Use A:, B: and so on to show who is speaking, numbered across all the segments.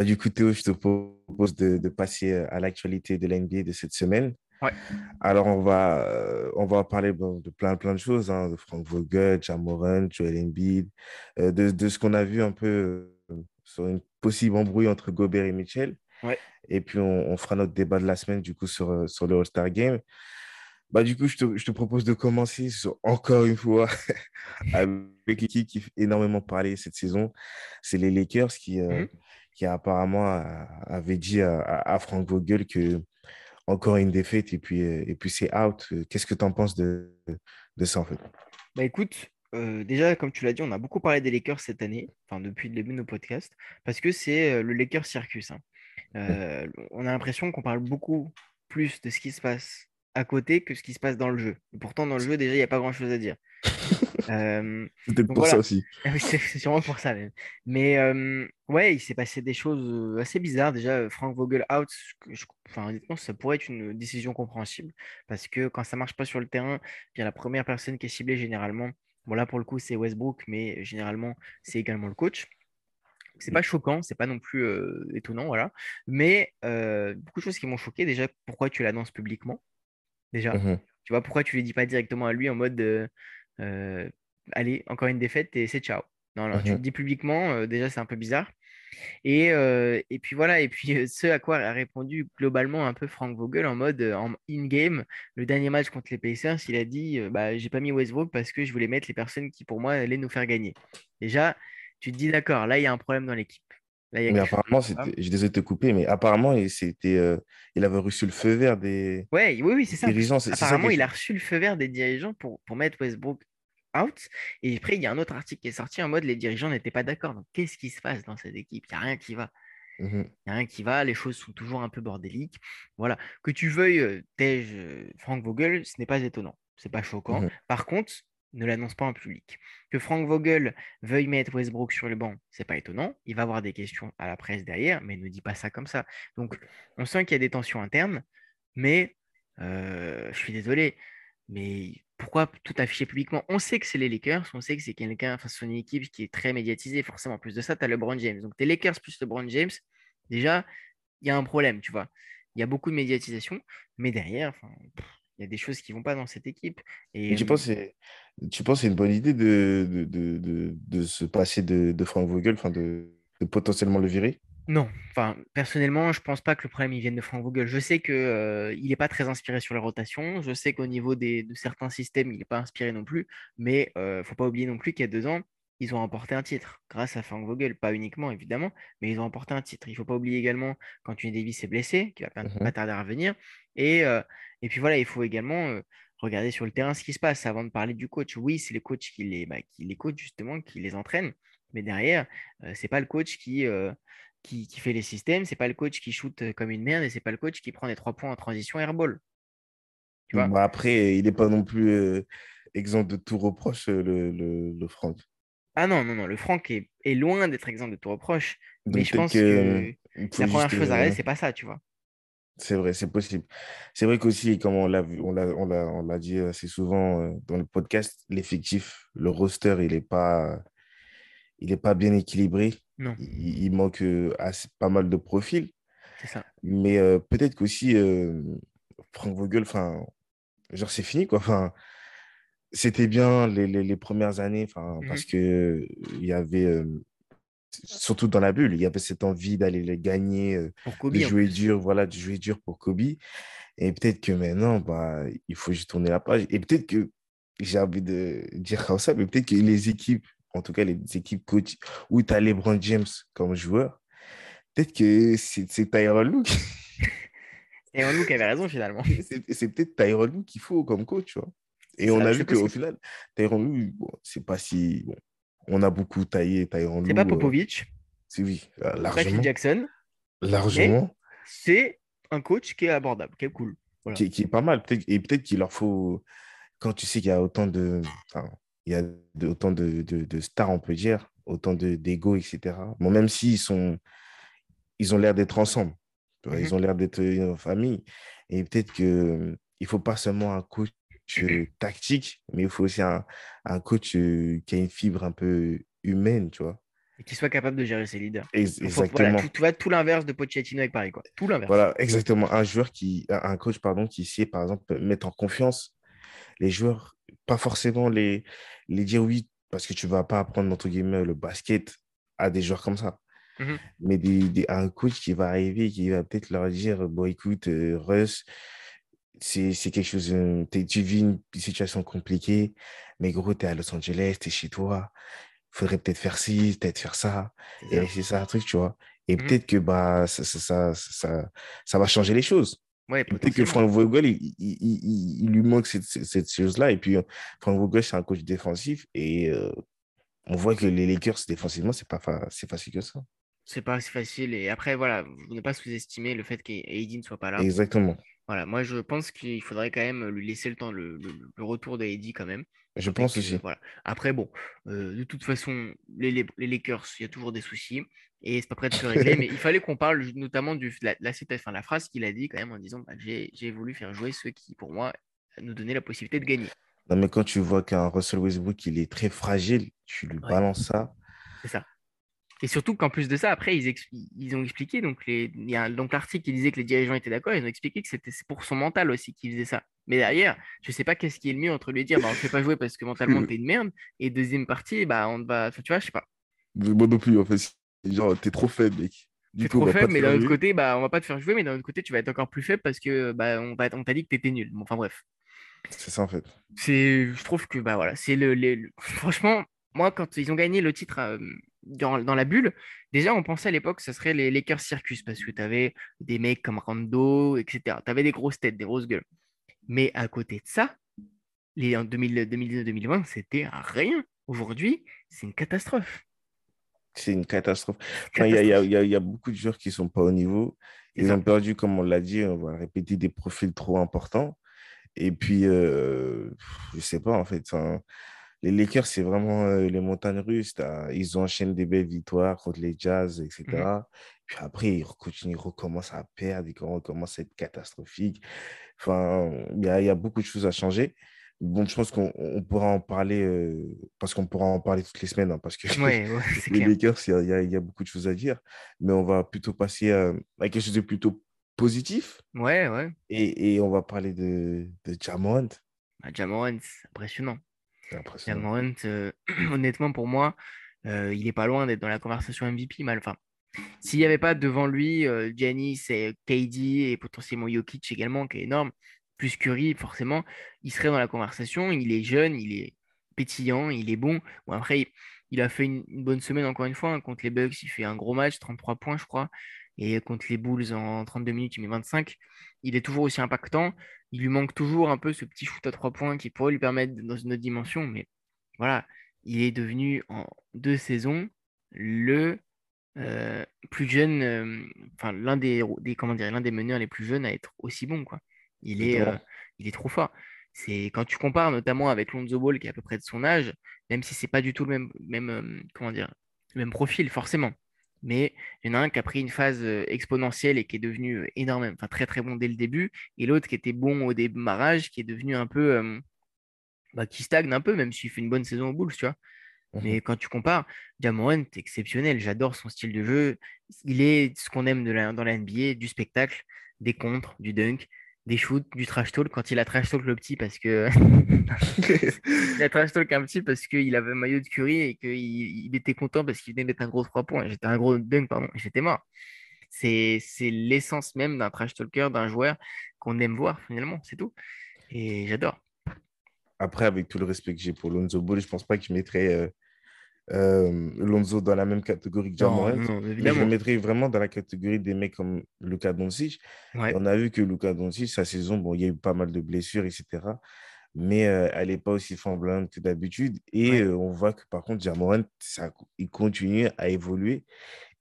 A: Bah, du coup, Théo, je te propose de, de passer à l'actualité de l'NBA de cette semaine.
B: Ouais.
A: Alors, on va, euh, on va parler bon, de plein, plein de choses, hein, de Frank Vogel, Jamoran, Joel Embiid, euh, de, de ce qu'on a vu un peu euh, sur une possible embrouille entre Gobert et Mitchell.
B: Ouais.
A: Et puis, on, on fera notre débat de la semaine, du coup, sur, euh, sur le All-Star Game. Bah, du coup, je te, je te propose de commencer sur, encore une fois avec l'équipe qui fait énormément parler cette saison. C'est les Lakers qui, euh,
B: Mhm.
A: Qui apparemment avait dit à, à- à Frank Vogel que encore une défaite et puis, et puis c'est out. Qu'est-ce que tu en penses de, de ça en fait?
B: Bah écoute, euh, déjà, comme tu l'as dit, on a beaucoup parlé des Lakers cette année, enfin depuis le début de nos podcasts, parce que c'est euh, le Lakers Circus. hein. Euh, on a l'impression qu'on parle beaucoup plus de ce qui se passe à côté que ce qui se passe dans le jeu. Et pourtant, dans le jeu, déjà, il n'y a pas grand-chose à dire. Euh,
A: pour ça aussi.
B: C'est sûrement pour ça même. Mais euh, ouais, il s'est passé des choses euh, assez bizarres. Déjà, Frank Vogel out, je- je- enfin, honnêtement, ça pourrait être une décision compréhensible parce que quand ça marche pas sur le terrain, bien la première personne qui est ciblée généralement, bon là pour le coup c'est Westbrook, mais généralement c'est également le coach. C'est pas choquant, c'est pas non plus euh, étonnant, voilà. Mais beaucoup de choses qui m'ont choqué. Déjà, pourquoi tu l'annonces publiquement? Déjà,
A: Mhm.
B: tu vois, pourquoi tu ne le dis pas directement à lui en mode euh, allez, encore une défaite et c'est ciao. Non, non, tu le
A: Mhm.
B: dis publiquement, euh, déjà c'est un peu bizarre. Et, euh, et puis voilà, et puis euh, ce à quoi a répondu globalement un peu Frank Vogel en mode en in-game, le dernier match contre les Pacers, il a dit bah, j'ai pas mis Westbrook parce que je voulais mettre les personnes qui pour moi allaient nous faire gagner. Déjà, tu te dis d'accord, là il y a un problème dans l'équipe.
A: Mais apparemment, suis désolé de te couper, mais apparemment, il, c'était, il avait reçu le feu vert des
B: Ouais, oui, oui, c'est ça.
A: dirigeants. Ça
B: Apparemment, il a reçu le feu vert des dirigeants pour, pour mettre Westbrook out. Et après, il y a un autre article qui est sorti en mode les dirigeants n'étaient pas d'accord. Donc, qu'est-ce qui se passe dans cette équipe? Il n'y a rien qui va.
A: Mhm.
B: Il n'y a rien qui va. Les choses sont toujours un peu bordéliques. Voilà. Que tu veuilles, euh, tège euh, Frank Vogel, ce n'est pas étonnant. C'est pas choquant.
A: Mhm.
B: Par contre, ne l'annonce pas en public. Que Frank Vogel veuille mettre Westbrook sur le banc, c'est pas étonnant. Il va avoir des questions à la presse derrière, mais ne dit pas ça comme ça. Donc, on sent qu'il y a des tensions internes, mais euh, je suis désolé. Mais pourquoi tout afficher publiquement? On sait que c'est les Lakers, on sait que c'est quelqu'un, enfin, c'est une équipe qui est très médiatisée, forcément. En plus de ça, tu as LeBron James. Donc, tes Lakers plus LeBron James, déjà, il y a un problème, tu vois. Il y a beaucoup de médiatisation, mais derrière, il y a des choses qui vont pas dans cette équipe. Et
A: tu penses que c'est, tu penses c'est une bonne idée de, de, de, de, de se passer de, Frank Vogel, enfin de potentiellement le virer?
B: Non, enfin, personnellement, je pense pas que le problème il vienne de Frank Vogel. Je sais que euh, il n'est pas très inspiré sur les rotations. Je sais qu'au niveau des, de certains systèmes, il n'est pas inspiré non plus. Mais euh, faut pas oublier non plus qu'il y a deux ans, ils ont remporté un titre grâce à Frank Vogel. Pas uniquement, évidemment, mais ils ont remporté un titre. Il faut pas oublier également qu'Anthony Davis est blessé, qui va pas,
A: Mhm.
B: pas tarder à revenir. Et, euh, et puis voilà, il faut également euh, regarder sur le terrain ce qui se passe avant de parler du coach. Oui, c'est les coachs qui les, bah, qui les coachent justement, qui les entraînent. Mais derrière, euh, c'est pas le coach qui, qui, qui fait les systèmes, c'est pas le coach qui shoot euh, comme une merde et c'est pas le coach qui prend les trois points en transition airball. Tu vois?
A: Après, il n'est pas non plus euh, exempt de tout reproche, euh, le, le, le Franck.
B: Ah non, non, non, le Franck est, est loin d'être exempt de tout reproche, mais je pense
A: que euh,
B: que la première chose à regarder, c'est pas ça, tu vois?
A: c'est vrai, c'est possible. C'est vrai qu'aussi, comme on l'a on l'a, on dit assez souvent dans le podcast, l'effectif, le roster, il n'est pas, il est pas bien équilibré.
B: Non,
A: Il, il manque euh, assez, pas mal de profils.
B: ça.
A: Mais euh, peut-être qu'aussi, euh, Frank Vogel, enfin, genre, c'est fini, quoi. Enfin, c'était bien les, les, les premières années, enfin,
B: Mhm.
A: parce que il y avait, euh, surtout dans la bulle, il y avait cette envie d'aller les gagner, de jouer dur, voilà, de jouer dur pour Kobe. Et peut-être que maintenant, bah, il faut juste tourner la page. Et peut-être que, j'ai envie de dire comme ça, mais peut-être que les équipes, en tout cas les équipes coach, où tu as LeBron James comme joueur, peut-être que c'est c'est Tyronn Lue. qui-
B: Et on qui avait raison finalement.
A: C'est peut-être Tyronn Lue qu'il faut comme coach, tu vois. Et on a vu qu'au final, Tyronn Lue, bon, c'est pas si. bon, on a beaucoup taillé Tyronn
B: C'est pas
A: euh,
B: Popovic,
A: c'est oui, euh, largement.
B: Jackson,
A: Largement.
B: c'est un coach qui est abordable, qui est cool. Voilà.
A: Qui, qui est pas mal. Et peut-être qu'il leur faut. Quand tu sais qu'il y a autant de. enfin, il y a autant de, de, de stars, on peut dire, autant de d'ego, etc. Bon, même s'ils sont. Ils ont l'air d'être ensemble. vois,
B: Mhm.
A: Ils ont l'air d'être en famille. Et peut-être que il faut pas seulement un coach euh, tactique, mais il faut aussi un, un coach euh, qui a une fibre un peu humaine, tu vois.
B: Et qu'il soit capable de gérer ses leaders.
A: Ex-
B: Donc, faut-
A: exactement.
B: voilà, tout, tu vois, tout l'inverse de Pochettino avec Paris, quoi. Tout l'inverse.
A: Voilà, exactement. Un joueur qui, un coach, pardon, qui sait, par exemple, mettre en confiance les joueurs, pas forcément les, les dire oui, parce que tu vas pas apprendre, entre guillemets, le basket à des joueurs comme ça.
B: Mhm.
A: Mais des, des- un coach qui va arriver, qui va peut-être leur dire, bon, écoute, euh, Russ, c'est c'est quelque chose, euh, tu vis une situation compliquée, mais gros, tu es à Los Angeles, tu es chez toi, faudrait peut-être faire ci, peut-être faire ça, et c'est ça un truc, tu vois. Et
B: Mhm.
A: peut-être que bah, ça, ça, ça, ça, ça va changer les choses.
B: Ouais,
A: Peut-être que. Frank Vogel, il, il, il- il- il lui manque cette, chose-là. Et puis, euh, Frank Vogel, c'est un coach défensif. Et euh, on voit que les Lakers, défensivement, c'est pas fa- facile que ça.
B: C'est pas si facile. Et après, voilà, vous ne pas sous-estimer le fait qu'Aiden ne soit pas là.
A: Exactement.
B: Voilà, moi je pense qu'il faudrait quand même lui laisser le temps, le, le- le retour de Heidi quand même.
A: Je pense
B: que,
A: aussi.
B: voilà. Après, bon, euh, de toute façon, les, les- les Lakers, il y a toujours des soucis et c'est pas prêt de se régler. mais il fallait qu'on parle notamment de la, enfin, la phrase qu'il a dit quand même en disant bah, j'ai j'ai voulu faire jouer ceux qui, pour moi, nous donnaient la possibilité de gagner.
A: Non, mais quand tu vois qu'un Russell Westbrook, il est très fragile, tu lui
B: Ouais.
A: balances ça.
B: C'est ça. Et surtout qu'en plus de ça, après, ils, ils ont expliqué, donc les, il y a un- donc l'article qui disait que les dirigeants étaient d'accord, ils ont expliqué que c'était pour son mental aussi qu'ils faisaient ça. Mais derrière, je sais pas qu'est-ce qui est le mieux entre lui dire, bah, on ne fait pas jouer parce que mentalement t'es une merde, et deuxième partie, bah, on va, tu vois, je sais pas,
A: Moi non plus, en fait. Genre, t'es trop faible, mec.
B: T'es trop faible, mais d'un autre côté, bah, on va pas te faire jouer, mais d'un autre côté, tu vas être encore plus faible parce que bah, on va, on t'a dit que t'étais nul. Bon, enfin bref.
A: C'est ça, en fait.
B: c'est je trouve que bah voilà c'est le, les- le- franchement moi quand ils ont gagné le titre euh, dans, dans la bulle déjà on pensait à l'époque que ce serait les Lakers Circus parce que tu avais des mecs comme Rando etc tu avais des grosses têtes des grosses gueules mais à côté de ça les en 2000 2019-2020 c'était rien aujourd'hui c'est une catastrophe
A: C'est une catastrophe. Enfin, il y a, y y y beaucoup de joueurs qui sont pas au niveau. Ils ont perdu, comme on l'a dit, on va répéter, des profils trop importants. Et puis, euh, je sais pas, en fait. Les Lakers, c'est vraiment euh, les montagnes russes. Ils enchaînent des belles victoires contre les Jazz, etc.
B: Mhm.
A: Puis après, ils continuent, ils recommencent à perdre, ils recommencent à être catastrophiques. Enfin, il y a, il y a beaucoup de choses à changer. Bon, je pense qu'on on pourra en parler, euh, parce qu'on pourra en parler toutes les semaines, hein, parce que
B: ouais, ouais c'est
A: les
B: clair
A: Lakers, il y a, y y beaucoup de choses à dire. Mais on va plutôt passer à, à quelque chose de plutôt positif.
B: ouais ouais
A: Et, et on va parler de, de Ja Morant.
B: bah, Ja Morant, c'est impressionnant Euh, honnêtement, pour moi, euh, il est pas loin d'être dans la conversation MVP. Mal, enfin, s'il n'y avait pas devant lui euh, Giannis et KD et potentiellement Jokic également, qui est énorme, plus Curry, forcément, il serait dans la conversation. Il est jeune, il est pétillant, il est bon. Bon, après, il, a fait une, une bonne semaine encore une fois. hein, contre les Bucks, il fait un gros match, 33 points, je crois. Et contre les Bulls, en 32 minutes, il met 25. Il est toujours aussi impactant. Il lui manque toujours un peu ce petit shoot à 3 points qui pourrait lui permettre dans une autre dimension. Mais voilà, il est devenu en deux saisons le euh, plus jeune, euh, enfin l'un des, des, comment dire, l'un des meneurs les plus jeunes à être aussi bon, quoi. Il est, euh, il est trop fort. C'est quand tu compares notamment avec Lonzo Ball qui est à peu près de son âge, même si c'est pas du tout le même, même, comment dire, le même profil forcément. Mais il y en a un qui a pris une phase exponentielle et qui est devenu énorme, enfin très très bon dès le début, et l'autre qui était bon au démarrage, qui est devenu un peu, euh, bah, qui stagne un peu, même s'il fait une bonne saison aux Bulls, tu vois.
A: Mhm.
B: Mais quand tu compares, Jamorant est exceptionnel. J'adore son style de jeu. Il est ce qu'on aime de la- dans la NBA, du spectacle, des contres, du dunk, des shoots, du trash talk. Quand il a trash talk le petit parce que il a trash talk un petit parce qu'il avait un maillot de Curry et qu'il il était content parce qu'il venait de mettre un gros 3 points. J'étais un gros dunk, pardon. et J'étais mort. C'est c'est l'essence même d'un trash talker, d'un joueur qu'on aime voir finalement. C'est tout. Et j'adore.
A: Après, avec tout le respect que j'ai pour Lonzo Ball, je pense pas que je mettrais euh, euh, Lonzo dans la même catégorie que Ja
B: Non,
A: Morant.
B: non, non,
A: Mais je le mettrais vraiment dans la catégorie des mecs comme Luka Doncic.
B: Ouais.
A: On a vu que Luka Doncic, sa saison, bon, il y a eu pas mal de blessures, etc. Mais euh, elle n'est pas aussi flamboyante que d'habitude. Et
B: Ouais.
A: euh, on voit que par contre, Ja Morant, ça, il continue à évoluer.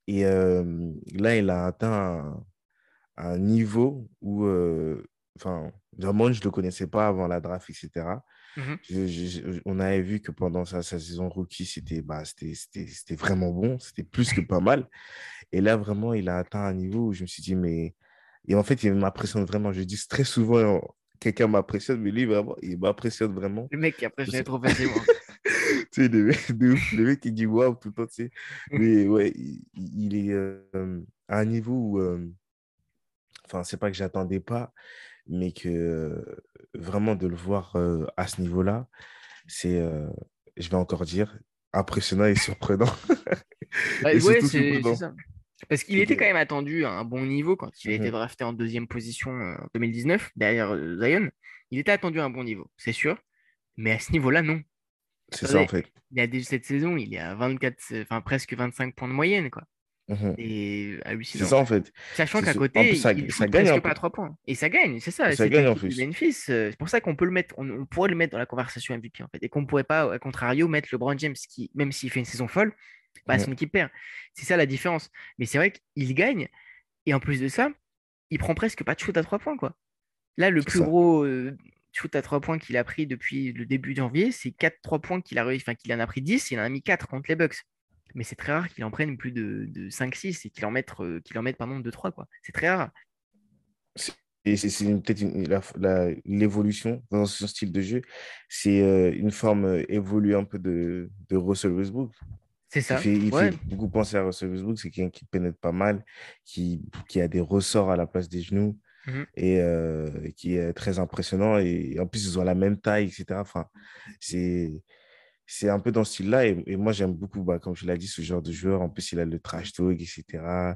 A: Et là, il a atteint un, un niveau où, enfin, je ne le connaissais pas avant la draft, etc. Je- je- on avait vu que pendant sa, sa saison rookie, c'était bah, c'était- vraiment bon, c'était plus que pas mal. Et là, vraiment, il a atteint un niveau où je me suis dit, mais. Et en fait, il m'impressionne vraiment. Je dis très souvent, euh, quelqu'un m'impressionne, mais lui, vraiment, il m'impressionne vraiment.
B: Le mec qui
A: sais-
B: trop facilement.
A: tu sais, le mec, le mec qui dit waouh tout le temps, tu sais. Mais ouais, il, il est euh, à un niveau où, euh, enfin, c'est pas que j'attendais pas, mais que vraiment de le voir à ce niveau-là, c'est, je vais encore dire, impressionnant et surprenant.
B: Bah,
A: Et
B: ouais,
A: surprenant.
B: ça. Parce qu'il était quand même attendu à un bon niveau quand il a été
A: Mhm.
B: drafté en deuxième position en 2019, derrière Zion. Il était attendu à un bon niveau, c'est sûr. Mais à ce niveau-là, non.
A: C'est ça, en fait.
B: il a déjà cette saison, il est à 24, euh, enfin presque 25 points de moyenne, quoi.
A: Mhm.
B: C'est
A: C'est
B: hallucinant.
A: ça, en fait.
B: Sachant
A: C'est
B: qu'à
A: ce- En plus,
B: côté,
A: ça,
B: il
A: ça gagne
B: presque pas à 3 points. Et ça gagne, c'est ça.
A: Ça gagne en plus.
B: Memphis, euh, c'est pour ça qu'on peut le mettre, on, on pourrait le mettre dans la conversation MVP en fait. Et qu'on ne pourrait pas, à contrario, mettre LeBron James, qui, même s'il fait une saison folle, bah,
A: Mhm.
B: son équipe perd. C'est ça la différence. Mais c'est vrai qu'il gagne. Et en plus de ça, il prend presque pas de shoot à 3 points, quoi. Là, le
A: C'est
B: plus
A: ça.
B: gros euh, shoot à 3 points qu'il a pris depuis le début de janvier, c'est 4 3 points qu'il a réussi, enfin qu'il en a pris 10, il en a mis 4 contre les Bucks. Mais c'est très rare qu'il en prenne plus de, de 5-6 et qu'il en mette, euh, qu'il en mette pardon, 2-3, quoi. C'est très rare.
A: Et c'est c'est peut-être une- la- la- l'évolution dans son style de jeu. C'est euh, une forme euh, évoluée un peu de, de Russell Westbrook.
B: C'est
A: Il
B: ça.
A: fait, il
B: Ouais,
A: fait beaucoup penser à Russell Westbrook. C'est quelqu'un qui pénètre pas mal, qui, qui a des ressorts à la place des genoux
B: Mhm.
A: et euh, qui est très impressionnant. Et, en plus, ils ont la même taille, etc. Enfin, c'est, c'est un peu dans ce style-là. Et, et moi, j'aime beaucoup, bah, comme je l'ai dit, ce genre de joueur. En plus, il a le trash talk, etc.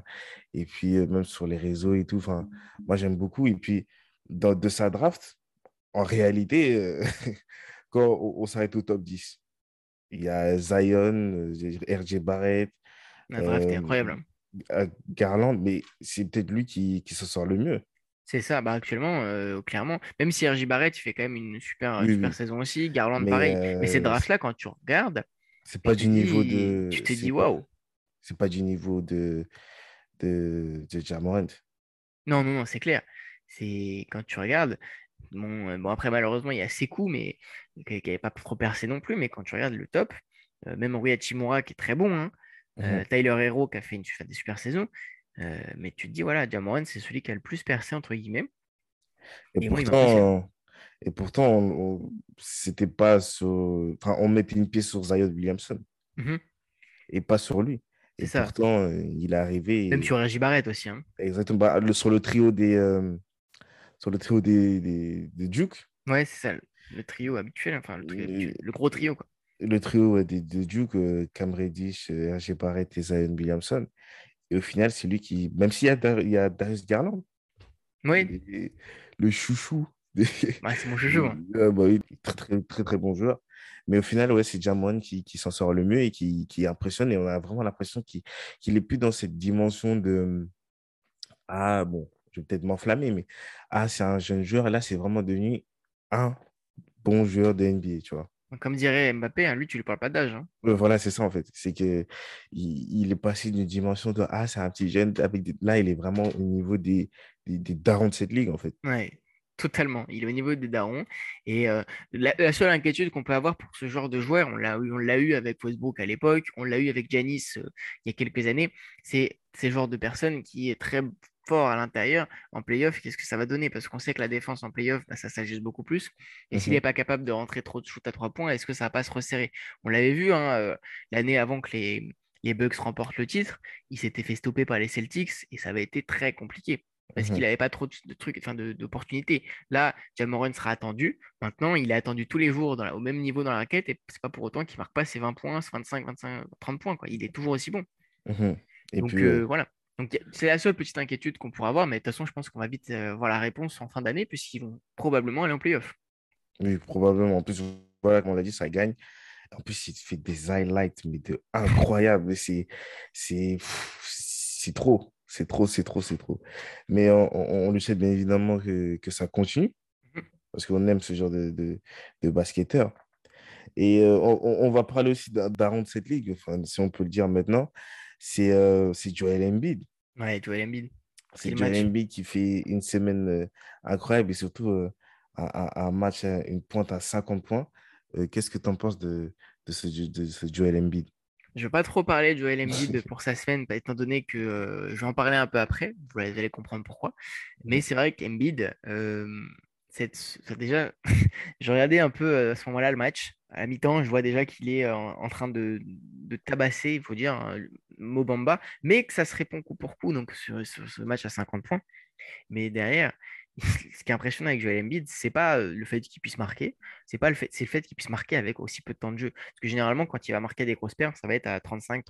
A: Et puis, euh, même sur les réseaux et tout. Enfin, moi, j'aime beaucoup. Et puis, dans, de sa draft, en réalité, euh, quand on, on s'arrête au top 10, il y a Zion, euh, RJ Barrett,
B: la draft est incroyable.
A: Garland, mais c'est peut-être lui qui, qui s'en sort le mieux.
B: C'est ça, bah actuellement, euh, clairement. Même si RJ Barrett, il fait quand même une super,
A: Oui,
B: super
A: oui.
B: saison aussi. Garland,
A: Mais
B: pareil. Mais ces drafts-là, quand tu regardes,
A: c'est pas du niveau
B: dis,
A: de.
B: tu te dis waouh.
A: c'est pas du niveau de, de, de Ja Morant.
B: Non, non, non, c'est clair. C'est quand tu regardes. Bon, bon, après, malheureusement, il y a Sekou, mais qui n'avait pas trop percé non plus. Mais quand tu regardes le top, euh, même Rui Hachimura qui est très bon, hein,
A: Mhm.
B: Tyler Hero qui a fait une, fait des super saisons. Euh, mais tu te dis, voilà, Jamoran, c'est celui qui a le plus percé, entre guillemets.
A: Et
B: moi,
A: pourtant, et pourtant on, on- c'était pas sur. Enfin, on mettait une pièce sur Zion Williamson
B: Mhm,
A: et pas sur lui. Et
B: ça.
A: pourtant, il est arrivé.
B: Même sur RJ Barrett aussi. hein.
A: exactement bah, le- sur le trio des. euh, sur le trio des, des, des Duke.
B: Ouais, c'est ça, le, le trio habituel, enfin le, trio habituel, le gros trio, quoi.
A: le trio ouais, des, des Duke, euh, Cam Reddish, euh, RJ Barrett et Zion Williamson. Et au final, c'est lui qui, même s'il y a, Dar- il y a Darius Garland,
B: Oui,
A: et- le chouchou. des-
B: c'est mon chouchou. hein.
A: Ah bah très, très, très, très bon joueur. Mais au final, ouais, c'est Jamon qui, qui s'en sort le mieux et qui, qui impressionne. Et on a vraiment l'impression qu'il qu'il est plus dans cette dimension de Ah, bon, je vais peut-être m'enflammer, mais Ah, c'est un jeune joueur. Là, c'est vraiment devenu un bon joueur de NBA, tu vois.
B: Comme dirait Mbappé, hein, lui, tu lui parles pas d'âge. hein.
A: Voilà, c'est ça en fait. C'est que il, il est passé d'une dimension de Ah, c'est un petit jeune. Avec des- Là, il est vraiment au niveau des, des, des darons de cette ligue, en fait.
B: Ouais, totalement. Il est au niveau des darons. Et euh, la, la seule inquiétude qu'on peut avoir pour ce genre de joueur, on l'a eu, on l'a eu avec Westbrook à l'époque, on l'a eu avec Giannis euh, il y a quelques années, c'est ces genres de personnes qui est très fort à l'intérieur en playoff. Qu'est-ce que ça va donner? Parce qu'on sait que la défense en playoff, bah, ça s'ajuste beaucoup plus. Et s'il
A: Mhm.
B: n'est pas capable de rentrer trop de shoot à trois points, est-ce que ça va pas se resserrer? On l'avait vu hein, euh, l'année avant que les, les Bucks remportent le titre, il s'était fait stopper par les Celtics et ça avait été très compliqué parce
A: Mhm.
B: qu'il n'avait pas trop de, trucs, enfin d'opportunités. Là, Jamoran sera attendu. Maintenant, il est attendu tous les jours dans la- au même niveau dans la raquette et c'est pas pour autant qu'il marque pas ses 20 points, ses 25, 25, 30 points. Quoi. Il est toujours aussi bon.
A: Mhm. Et
B: Donc
A: puis,
B: euh,
A: ouais.
B: voilà. Donc c'est la seule petite inquiétude qu'on pourra avoir, mais de toute façon, je pense qu'on va vite euh, voir la réponse en fin d'année puisqu'ils vont probablement aller en playoff.
A: Oui, probablement. En plus, voilà, comme on l'a dit, ça gagne. En plus, il fait des highlights, mais de incroyables. C'est, c'est, c'est trop. C'est trop, c'est trop, c'est trop. Mais on, on- on lui souhaite bien évidemment que, que ça continue,
B: Mhm.
A: parce qu'on aime ce genre de, de, de basketteur. Et euh, on, on- va parler aussi d'un de cette ligue, enfin, si on peut le dire maintenant. C'est euh, Joel Embiid.
B: Ouais, Joel Embiid.
A: C'est Joel
B: match.
A: Embiid qui fait une semaine euh, incroyable et surtout euh, un, match, euh, une pointe à 50 points. Euh, Qu'est-ce que tu en penses de, de, ce, de ce Joel Embiid?
B: Je ne vais pas trop parler de Joel Embiid pour sa semaine, bah, étant donné que euh, je vais en parler un peu après. Vous allez comprendre pourquoi. Mais c'est vrai qu'Embiid, euh, déjà, je regardais un peu à ce moment-là le match à la mi-temps, je vois déjà qu'il est en, train de, tabasser, il faut dire, hein, Mobamba, mais que ça se répond coup pour coup, donc sur, ce match à 50 points. Mais derrière, ce qui est impressionnant avec Joel Embiid, c'est pas le fait qu'il puisse marquer, c'est pas le fait, c'est le fait qu'il puisse marquer avec aussi peu de temps de jeu. Parce que généralement, quand il va marquer des grosses pertes, ça va être à 35,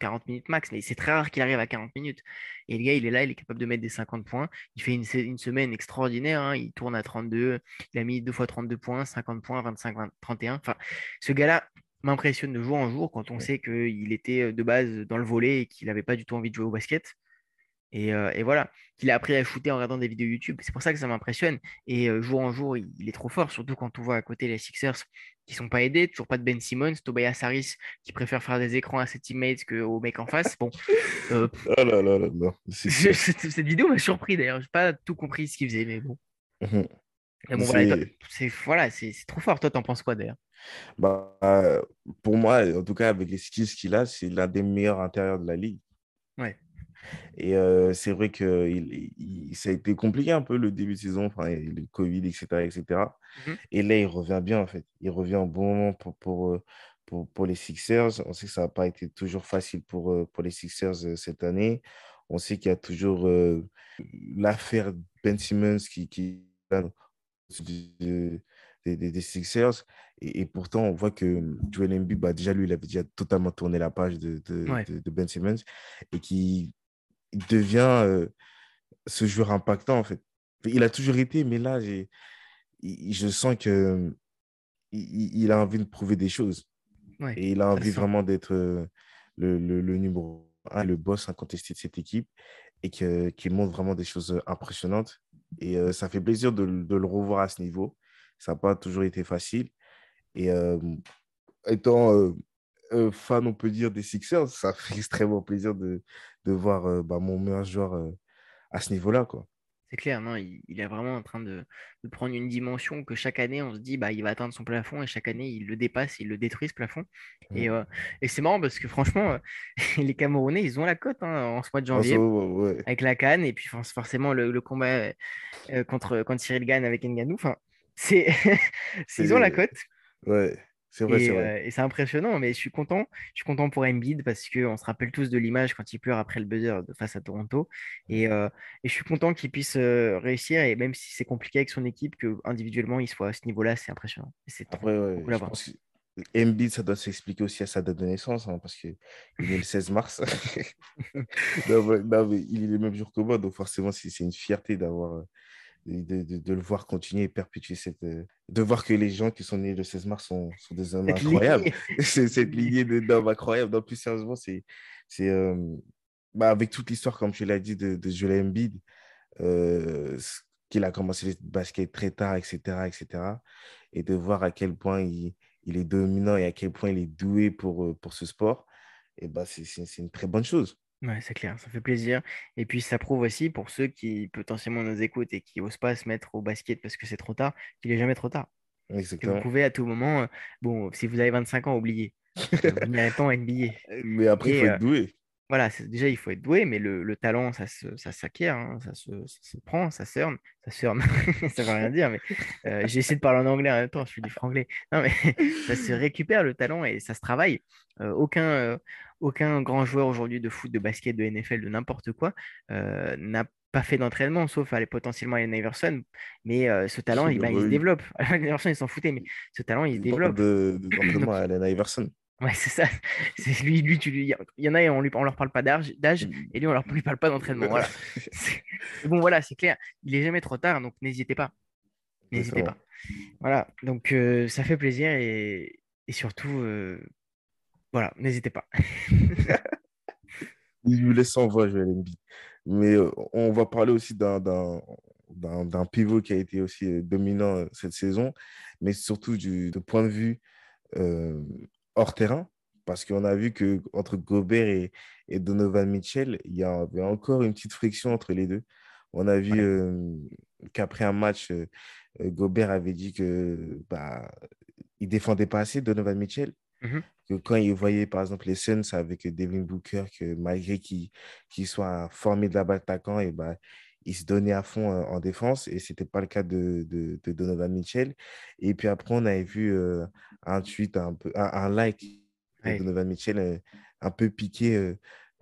B: 40 minutes max, mais c'est très rare qu'il arrive à 40 minutes. Et le gars, il est là, il est capable de mettre des 50 points. Il fait une, semaine extraordinaire, hein. il tourne à 32, il a mis deux fois 32 points, 50 points, 25, 31. Enfin, ce gars-là m'impressionne de jour en jour quand on sait qu'il était de base dans le volet et qu'il n'avait pas du tout envie de jouer au basket. Euh, et, voilà, qu'il a appris à shooter en regardant des vidéos YouTube. C'est pour ça que ça m'impressionne. Et euh, jour en jour, il, est trop fort, surtout quand on voit à côté les Sixers qui sont pas aidés, toujours pas de Ben Simmons, Tobias Harris qui préfère faire des écrans à ses teammates qu'aux mecs en face. Bon,
A: euh, oh là là là
B: cette, vidéo m'a surpris d'ailleurs. J'ai pas tout compris ce qu'il faisait, mais bon. Mhm. bon c'est voilà, c'est trop fort. Toi, t'en penses quoi d'ailleurs?
A: Bah, Pour moi, en tout cas, avec les skills qu'il a, c'est l'un des meilleurs intérieurs de la ligue.
B: Ouais.
A: Et c'est vrai que il, ça a été compliqué un peu le début de saison, enfin, le Covid, etc. etc. Mmh et là, il revient bien, en fait. Il revient au bon moment pour, pour, pour, pour les Sixers. On sait que ça n'a pas été toujours facile pour, pour les Sixers cette année. On sait qu'il y a toujours l'affaire Ben Simmons qui, qui des, des, Sixers. Et, pourtant, on voit que Joel Embiid, bah, déjà, lui, il avait déjà totalement tourné la page de, de, de Ben Simmons et qui devient euh, ce joueur impactant, en fait. Il a toujours été, mais là, je sens que il, a envie de prouver des choses. et il a envie vraiment d'être euh, le, le, numéro un, le boss incontesté de cette équipe et qu'il montre vraiment des choses impressionnantes. Et euh, ça fait plaisir de, le revoir à ce niveau. Ça n'a pas toujours été facile. Et étant fan, on peut dire, des Sixers, ça fait extrêmement plaisir de, voir euh, bah, mon meilleur joueur euh, à ce niveau-là.
B: C'est clair, non, il, est vraiment en train de, prendre une dimension que chaque année, on se dit, bah, il va atteindre son plafond et chaque année, il le dépasse, il le détruit, ce plafond. Et, euh, et c'est marrant parce que franchement, les Camerounais, ils ont la cote hein, en ce mois de janvier avec la canne et puis forcément le, combat contre, contre Cyril Gann avec Nganou. Enfin, c'est... ils ont la cote.
A: Ouais. C'est vrai,
B: et,
A: c'est vrai.
B: Euh, et c'est impressionnant, mais je suis content. Je suis content pour Embiid parce qu'on se rappelle tous de l'image quand il pleure après le buzzer de face à Toronto. Et, euh, et je suis content qu'il puisse euh, réussir. Et même si c'est compliqué avec son équipe, que individuellement il soit à ce niveau-là, c'est impressionnant. Et c'est trop
A: ouais, voir. Embiid, ça doit s'expliquer aussi à sa date de naissance, hein, parce qu'il est le 16 mars. non, il est le même jour que moi, donc forcément, c'est une fierté d'avoir de, le voir continuer et perpétuer cette. Euh, de voir que les gens qui sont nés le 16 mars sont, sont des hommes incroyables. c'est cette lignée d'hommes incroyables. Non, plus sérieusement, c'est. c'est euh, bah, avec toute l'histoire, comme tu l'as dit, de, de Joel Embiid, euh, qu'il a commencé le basket très tard, etc., etc. Et de voir à quel point il, il est dominant et à quel point il est doué pour, pour ce sport, et bah, c'est une très bonne chose.
B: Ouais, c'est clair, ça fait plaisir. Et puis ça prouve aussi pour ceux qui potentiellement nous écoutent et qui n'osent pas se mettre au basket parce que c'est trop tard, qu'il n'est jamais trop tard. Vous pouvez à tout moment, euh, bon, si vous avez 25 ans, oubliez. Vous n'avez pas en NBA.
A: Mais après, il faut être euh, doué
B: voilà, déjà, il faut être doué, mais le, talent, ça, ça s'acquiert, hein, ça, se, prend, ça cerne, ça cerne, ça veut rien dire, mais euh, j'ai essayé de parler en anglais en même temps, je suis du franglais. Non, mais ça se récupère le talent et ça se travaille. Euh, aucun, euh, aucun grand joueur aujourd'hui de foot, de basket, de NFL, de n'importe quoi, n'a pas fait d'entraînement, sauf aller potentiellement Allen Iverson, mais ce talent, il, bah, il, se développe. Allen Iverson, ils s'en foutaient, mais ce talent, il se développe.
A: D'entraînement à Allen Iverson.
B: Ouais, c'est ça. C'est lui, lui, tu lui. Il y en a, on lui, on leur parle pas d'âge, d'âge, mmh. et lui, on leur lui parle pas d'entraînement. Voilà. bon, voilà, c'est clair. Il est jamais trop tard, donc n'hésitez pas. N'hésitez pas. Voilà. Donc, euh, ça fait plaisir et, et surtout, euh, voilà, n'hésitez pas.
A: Il nous laisse en voix, Embiid. Mais euh, on va parler aussi d'un pivot qui a été aussi dominant cette saison, mais surtout du point de vue hors terrain, parce qu'on a vu que entre Gobert et, et, Donovan Mitchell, il y avait encore une petite friction entre les deux. On a vu euh, qu'après un match, euh, euh, Gobert avait dit que bah, il défendait pas assez Donovan Mitchell. Mmh que quand il voyait par exemple les Suns avec Devin Booker, que malgré qu'il soit un formidable attaquant, et bah, il se donnait à fond en défense. Et ce n'était pas le cas de, de, Donovan Mitchell. Et puis après, on avait vu un tweet, un, peu, un, like de Donovan Mitchell un peu piqué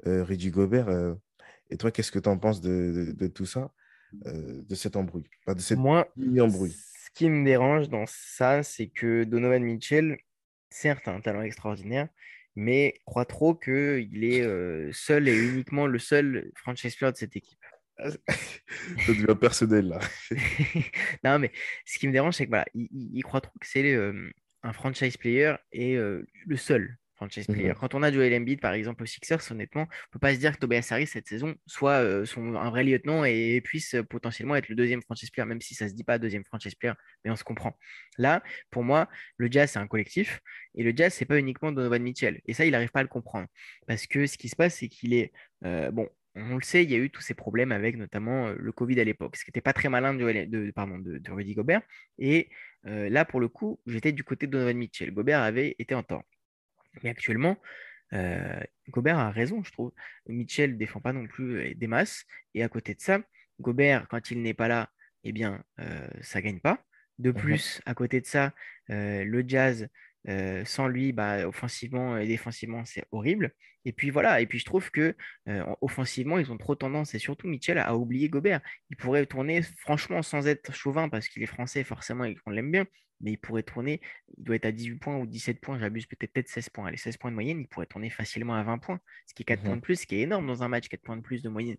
A: Rudy Gobert. et toi, qu'est-ce que tu en penses de, de, tout ça, de cet embrouille, de cette
B: Moi, embrouille Ce qui me dérange dans ça, c'est que Donovan Mitchell, certes, a un talent extraordinaire, mais croit trop qu'il est seul et uniquement le seul franchise player de cette équipe.
A: Ça devient personnel là.
B: non, mais ce qui me dérange, c'est que voilà, il, croit trop que c'est un franchise player et le seul franchise player. Mhm. Quand on a Joel Embiid, par exemple, aux Sixers, honnêtement, on ne peut pas se dire que Tobias Harris, cette saison, soit son, un vrai lieutenant et, puisse potentiellement être le deuxième franchise player, même si ça ne se dit pas deuxième franchise player, mais on se comprend. Là, pour moi, le Jazz, c'est un collectif et le Jazz, c'est pas uniquement Donovan Mitchell. Et ça, il n'arrive pas à le comprendre. Parce que ce qui se passe, c'est qu'il est, bon, on le sait, il y a eu tous ces problèmes avec notamment le Covid à l'époque, ce qui n'était pas très malin de, de, pardon, de, Rudy Gobert. Et là, pour le coup, j'étais du côté de Donovan Mitchell. Gobert avait été en tort. Mais actuellement, Gobert a raison, je trouve. Mitchell ne défend pas non plus des masses. Et à côté de ça, Gobert, quand il n'est pas là, eh bien, ça ne gagne pas. De mmh plus, à côté de ça, le Jazz euh, sans lui, bah, offensivement et défensivement, c'est horrible. Et puis voilà, et puis je trouve que euh, offensivement, ils ont trop tendance, et surtout Mitchell, à oublier Gobert. Il pourrait tourner, franchement, sans être chauvin, parce qu'il est français, forcément, et qu'on l'aime bien, mais il pourrait tourner, il doit être à 18 points ou 17 points, j'abuse peut-être peut 16 points. Les 16 points de moyenne, il pourrait tourner facilement à 20 points, ce qui est 4 mmh points de plus, ce qui est énorme dans un match, 4 points de plus de moyenne.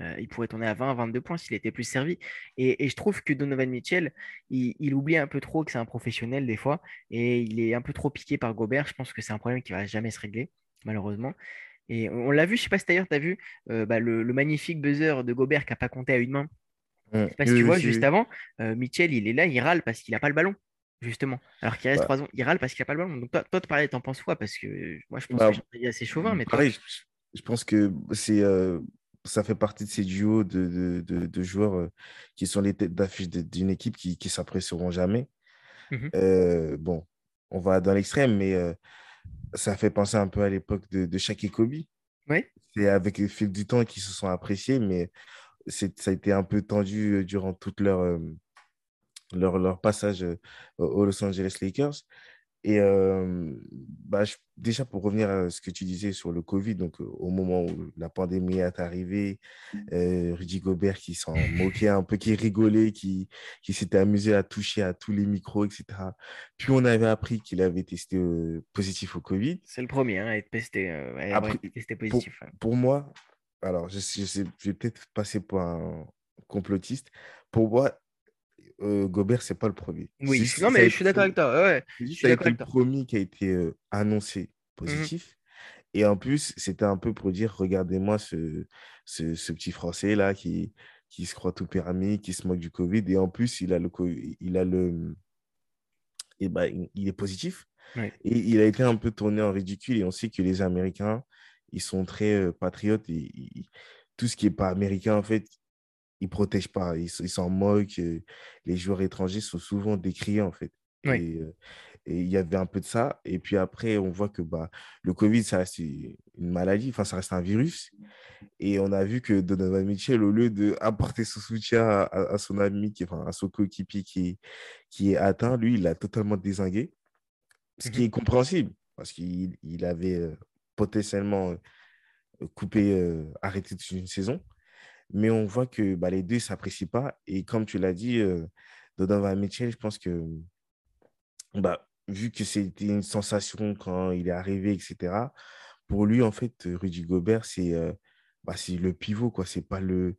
B: Euh, il pourrait tourner à 20, 22 points s'il était plus servi. Et, je trouve que Donovan Mitchell, il, oublie un peu trop que c'est un professionnel des fois. Et il est un peu trop piqué par Gobert. Je pense que c'est un problème qui va jamais se régler, malheureusement. Et on, l'a vu, je sais pas si d'ailleurs tu as vu euh, bah, le, magnifique buzzer de Gobert qui n'a pas compté à une main. Mmh. Parce que tu vois, juste avant, euh, Mitchell, il est là, il râle parce qu'il n'a pas le ballon justement. Alors qu'il reste trois ans, il râle parce qu'il n'a pas le ballon. Donc toi, toi pareil, t'en penses quoi? Parce que moi, je pense bah, que j'ai assez chauvin. Mais
A: pareil, je, pense que c'est ça fait partie de ces duos de, de, de, joueurs euh, qui sont les têtes d'affiche d'une équipe qui ne s'apprécieront jamais. Mmh euh, bon, on va dans l'extrême, mais euh, ça fait penser un peu à l'époque de, de Shaq et Kobe.
B: Oui.
A: C'est avec le fil du temps qu'ils se sont appréciés, mais ça a été un peu tendu durant toute leur, leur, leur passage aux Los Angeles Lakers. Et bah, déjà, pour revenir à ce que tu disais sur le Covid, donc au moment où la pandémie est arrivée, Rudy Gobert qui s'en moquait un peu, qui rigolait, qui, qui s'était amusé à toucher à tous les micros, etc. Puis on avait appris qu'il avait testé positif au Covid.
B: C'est le premier hein, à être testé, positif.
A: Pour, pour, moi, alors je, je, je vais peut-être passer pour un complotiste. Pour moi, euh, Gobert, c'est pas le premier.
B: Oui, non, mais je suis d'accord avec toi. Ouais,
A: c'est le premier qui a été euh, annoncé mmh positif. Et en plus, c'était un peu pour dire regardez-moi ce, ce, petit Français là qui, qui se croit tout permis, qui se moque du Covid. Et en plus, il a le. Il, a le, et ben, il est positif. Et il a été un peu tourné en ridicule. Et on sait que les Américains, ils sont très euh, patriotes. Et, tout ce qui n'est pas américain, en fait, ils protègent pas, ils s'en moquent. Les joueurs étrangers sont souvent décriés, en fait. Euh, et il y avait un peu de ça. Et puis après, on voit que bah, le Covid, ça reste une maladie, enfin, ça reste un virus. Et on a vu que Donovan Mitchell, au lieu d'apporter son soutien à, son ami, qui, enfin, à son coéquipier qui, qui est atteint, lui, il a totalement désingué. Ce qui mmh est compréhensible, parce qu'il il avait euh, potentiellement euh, coupé, arrêté une saison mais on voit que bah, les deux ne s'apprécient pas. Et comme tu l'as dit, euh, Donovan Mitchell, je pense que bah, vu que c'était une sensation quand il est arrivé, etc., pour lui, en fait, Rudy Gobert, c'est euh, bah, le pivot, quoi. C'est pas le,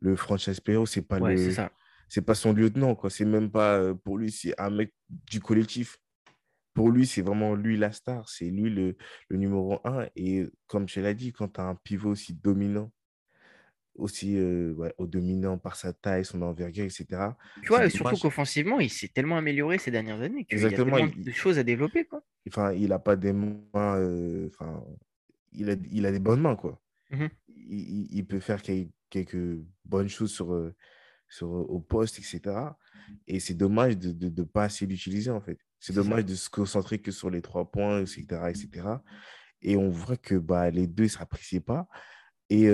A: le franchise player, c'est pas le. C'est pas son lieutenant, quoi. C'est même pas. Euh, pour lui, c'est un mec du collectif. Pour lui, c'est vraiment lui la star. C'est lui le, le numéro un. Et comme tu l'as dit, quand tu as un pivot aussi dominant aussi euh, au dominant par sa taille, son envergure, etc.
B: Tu vois, surtout qu'offensivement, il s'est tellement amélioré ces dernières années qu'il y a tellement de choses à développer. Quoi.
A: Enfin, il n'a pas des mains, euh, enfin, il a, il a des bonnes mains, quoi. Mmh il, il, peut faire quelques, quelques bonnes choses sur, sur, au poste, etc. Et c'est dommage de ne pas assez l'utiliser, en fait. C'est dommage de se concentrer que sur les trois points, etc. etc. Et on voit que bah, les deux ne s'apprécient pas. Et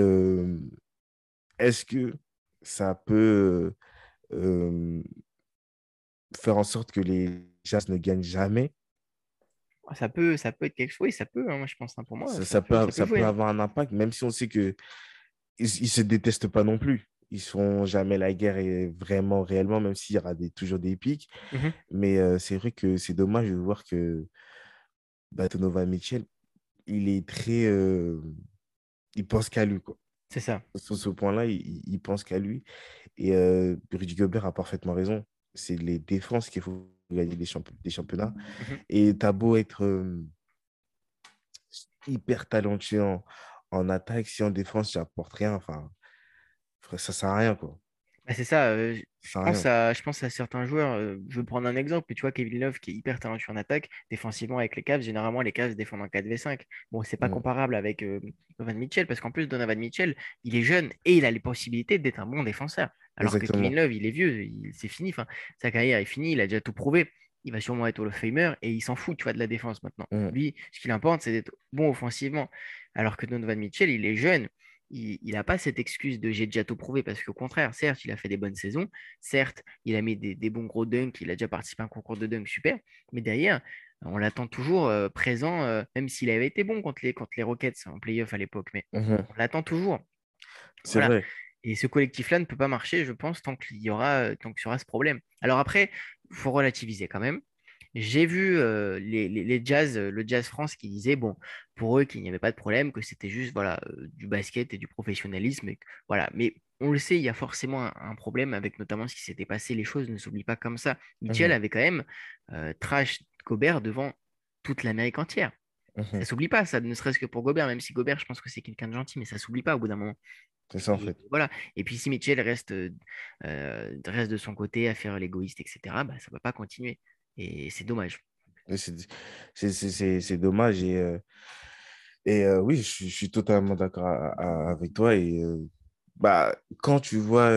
A: est-ce que ça peut euh, faire en sorte que les Jazz ne gagnent jamais?
B: Ça peut, ça peut être quelque chose. Oui, ça peut, hein, moi, je pense, hein, pour moi.
A: Ça, peut, ça peut, avoir un impact, même si on sait que ils, se détestent pas non plus. Ils font jamais la guerre et vraiment, réellement, même s'il y aura des, toujours des pics.
B: Mmh
A: Mais euh, c'est vrai que c'est dommage de voir que Batonova Mitchell, il est très. Euh, il pense qu'à lui, quoi.
B: C'est ça.
A: Sur ce point-là, il, pense qu'à lui. Et euh, Rudy Gobert a parfaitement raison. C'est les défenses qu'il faut gagner des, des championnats.
B: Mmh
A: Et t'as beau être euh, hyper talentueux en, en, attaque, si en défense, tu n'apportes rien, enfin, ça sert à rien, quoi.
B: Bah, c'est ça. Euh, je, pense à, je pense à certains joueurs. Euh, je veux prendre un exemple. Tu vois, Kevin Love qui est hyper talentueux en attaque, défensivement avec les Cavs. Généralement, les Cavs défendent en 4v5. Bon, c'est pas mm. comparable avec euh, Donovan Mitchell parce qu'en plus, Donovan Mitchell, il est jeune et il a les possibilités d'être un bon défenseur. Alors que Kevin Love, il est vieux, c'est fini. Enfin, sa carrière est finie. Il a déjà tout prouvé. Il va sûrement être Hall of Famer et il s'en fout, tu vois, de la défense maintenant.
A: Mm.
B: Lui, ce qu'il importe, c'est d'être bon offensivement. Alors que Donovan Mitchell, il est jeune il n'a pas cette excuse de j'ai déjà tout prouvé parce qu'au contraire, certes, il a fait des bonnes saisons, certes, il a mis des, bons gros dunks, il a déjà participé à un concours de dunk super, mais derrière, on l'attend toujours euh, présent, euh, même s'il avait été bon contre les, contre les Rockets en playoff à l'époque, mais
A: mmh
B: on l'attend toujours.
A: C'est vrai.
B: Et ce collectif-là ne peut pas marcher, je pense, tant qu'il y aura, tant qu'il y aura ce problème. Alors après, il faut relativiser quand même. J'ai vu euh, les, jazz, euh, le Jazz France qui disait, bon, pour eux, qu'il n'y avait pas de problème, que c'était juste voilà, euh, du basket et du professionnalisme. voilà. Mais on le sait, il y a forcément un, problème avec notamment ce qui s'était passé. Les choses ne s'oublient pas comme ça. Mitchell mmh avait quand même trash Gobert devant toute l'Amérique entière. Ça
A: mmh
B: Ça s'oublie pas, ça, ne serait-ce que pour Gobert, même si Gobert, je pense que c'est quelqu'un de gentil, mais ça s'oublie pas au bout d'un moment.
A: C'est ça, en fait.
B: Voilà. Et puis si Mitchell reste, reste de son côté à faire l'égoïste, etc., bah, ça ne va pas continuer. Et c'est dommage.
A: C'est dommage. Et, euh, et euh, oui, je, suis totalement d'accord avec toi. Et euh, bah, quand tu vois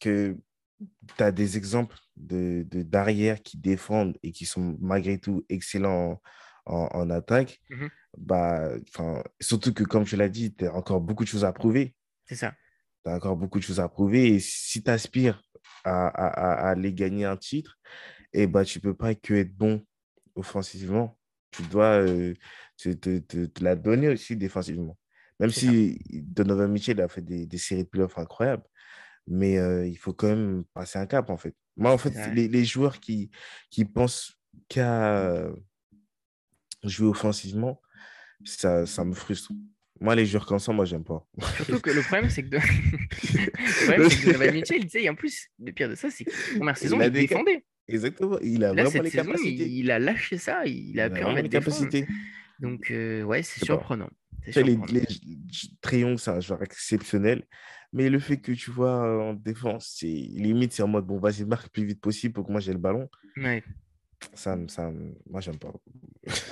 A: que tu as des exemples de d'arrière qui défendent et qui sont malgré tout excellents en, en, attaque,
B: mmh
A: bah, surtout que, comme tu l'as dit, tu as encore beaucoup de choses à prouver.
B: C'est ça.
A: Tu as encore beaucoup de choses à prouver. Et si tu aspires à, à, à, aller gagner un titre, et bah, tu ne peux pas que être bon offensivement. Tu dois euh, te, te, te, la donner aussi défensivement. Même si Donovan Mitchell a fait des, des séries de playoffs incroyables, mais euh, il faut quand même passer un cap, en fait. Moi, en fait, les, les, joueurs qui, qui pensent qu'à jouer offensivement, ça, ça me frustre. Moi, les joueurs comme ça, moi, j'aime pas.
B: Surtout que le problème, c'est que, de... le problème, que Donovan Mitchell, tu sais, en plus, le pire de ça, c'est que la première saison, il, il défendait.
A: Exactement. Il a vraiment les capacités.
B: Il, a lâché ça. Il a pu en mettre
A: les capacités.
B: Donc, euh, ouais, c'est surprenant.
A: Les, les c'est un joueur exceptionnel. Mais le fait que tu vois euh, en défense, c'est limite, c'est en mode bon, vas-y, marque le plus vite possible pour que moi j'ai le ballon.
B: Ouais.
A: Ça, ça, moi, j'aime pas.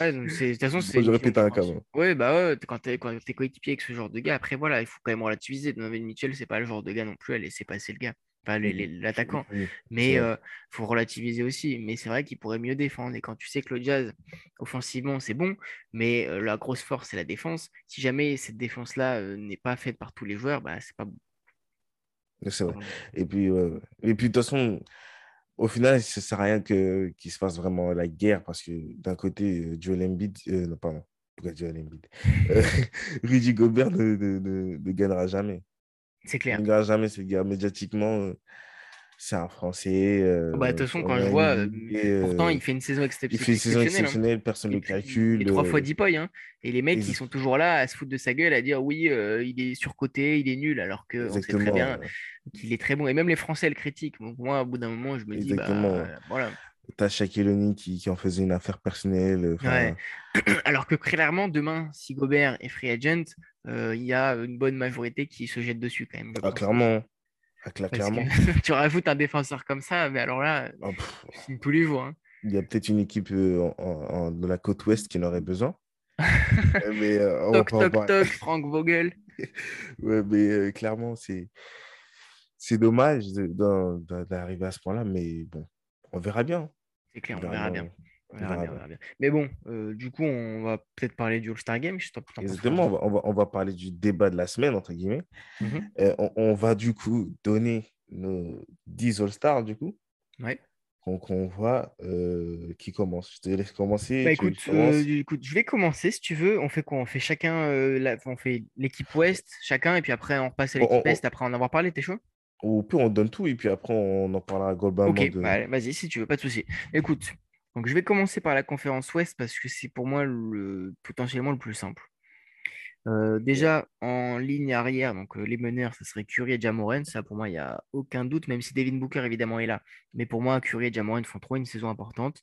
B: Ouais, de toute façon, c'est.
A: Je répète un cas.
B: Ouais, bah ouais, quand t'es es coéquipier avec ce genre de gars, après, voilà, il faut quand même relativiser. Donovan Mitchell, c'est pas le genre de gars non plus à laisser passer le gars pas l'attaquant. mais il euh, faut relativiser aussi. Mais c'est vrai qu'il pourrait mieux défendre. Et quand tu sais que le jazz, offensivement, c'est bon, mais euh, la grosse force, c'est la défense. Si jamais cette défense-là euh, n'est pas faite par tous les joueurs, bah, c'est pas bon.
A: C'est vrai. Et puis, et puis de toute façon, au final, ça ne sert à rien qu'il se passe vraiment la guerre parce que d'un côté, Joel Embiid, non, pardon, pourquoi Joel Embiid? Rudy Gobert ne, ne gagnera jamais.
B: C'est clair.
A: Ne gagne jamais ce gars. Médiatiquement, euh, c'est un Français. Euh,
B: bah, de toute façon, quand je vois, euh, pourtant, il fait une saison exceptionnelle.
A: Il fait une saison hein. exceptionnelle, personne ne le calcule.
B: Et trois fois 10 points. Hein. Et les mecs, ils sont toujours là à se foutre de sa gueule, à dire oui, il est surcoté, il est nul, alors qu'on sait très bien qu'il est très bon. Et même les Français le critiquent. Donc, moi, au bout d'un moment, je me dis, bah, voilà.
A: T'as Shaquille O'Neal qui, qui, en faisait une affaire personnelle.
B: Ouais. Alors que clairement, demain, si Gobert est free agent, euh, il y a une bonne majorité qui se jette dessus quand même.
A: Ah, clairement. Ah, clairement.
B: tu rajoutes un défenseur comme ça, mais alors là, oh, c'est tous les jours. Hein.
A: Il y a peut-être une équipe euh, en, de la côte ouest qui en aurait besoin.
B: mais, euh, toc, toc, toc, Frank Vogel.
A: ouais, mais clairement, c'est c'est dommage d'arriver à ce point-là, mais bon, on verra bien.
B: C'est clair, on, verra bien. On verra
A: verra
B: bien, on
A: bien.
B: verra bien. Mais bon, euh, du coup, on va peut-être parler du All-Star Game. Je
A: Exactement, on va, on va, on va parler du débat de la semaine, entre guillemets.
B: Mhm.
A: Euh, on, on va du coup donner nos 10 All-Stars, du coup.
B: Ouais.
A: Donc, on voit euh, qui commence. Je te laisse commencer.
B: Bah écoute, écoute, je vais commencer si tu veux. On fait quoi? On fait chacun, la- on fait l'équipe Ouest, chacun, et puis après on repasse à l'équipe Est après en avoir parlé, t'es chaud?
A: Au pire, on donne tout et puis après, on en parlera globalement
B: Ok,
A: de.
B: bah, vas-y, si tu veux, pas de souci. Écoute, donc je vais commencer par la conférence Ouest parce que c'est pour moi le, potentiellement le plus simple. Euh, déjà, en ligne arrière, donc euh, les meneurs, ça serait Curry et Jamoran. Ça, pour moi, il n'y a aucun doute, même si Devin Booker, évidemment, est là. Mais pour moi, Curry et Jamoran font trop une saison importante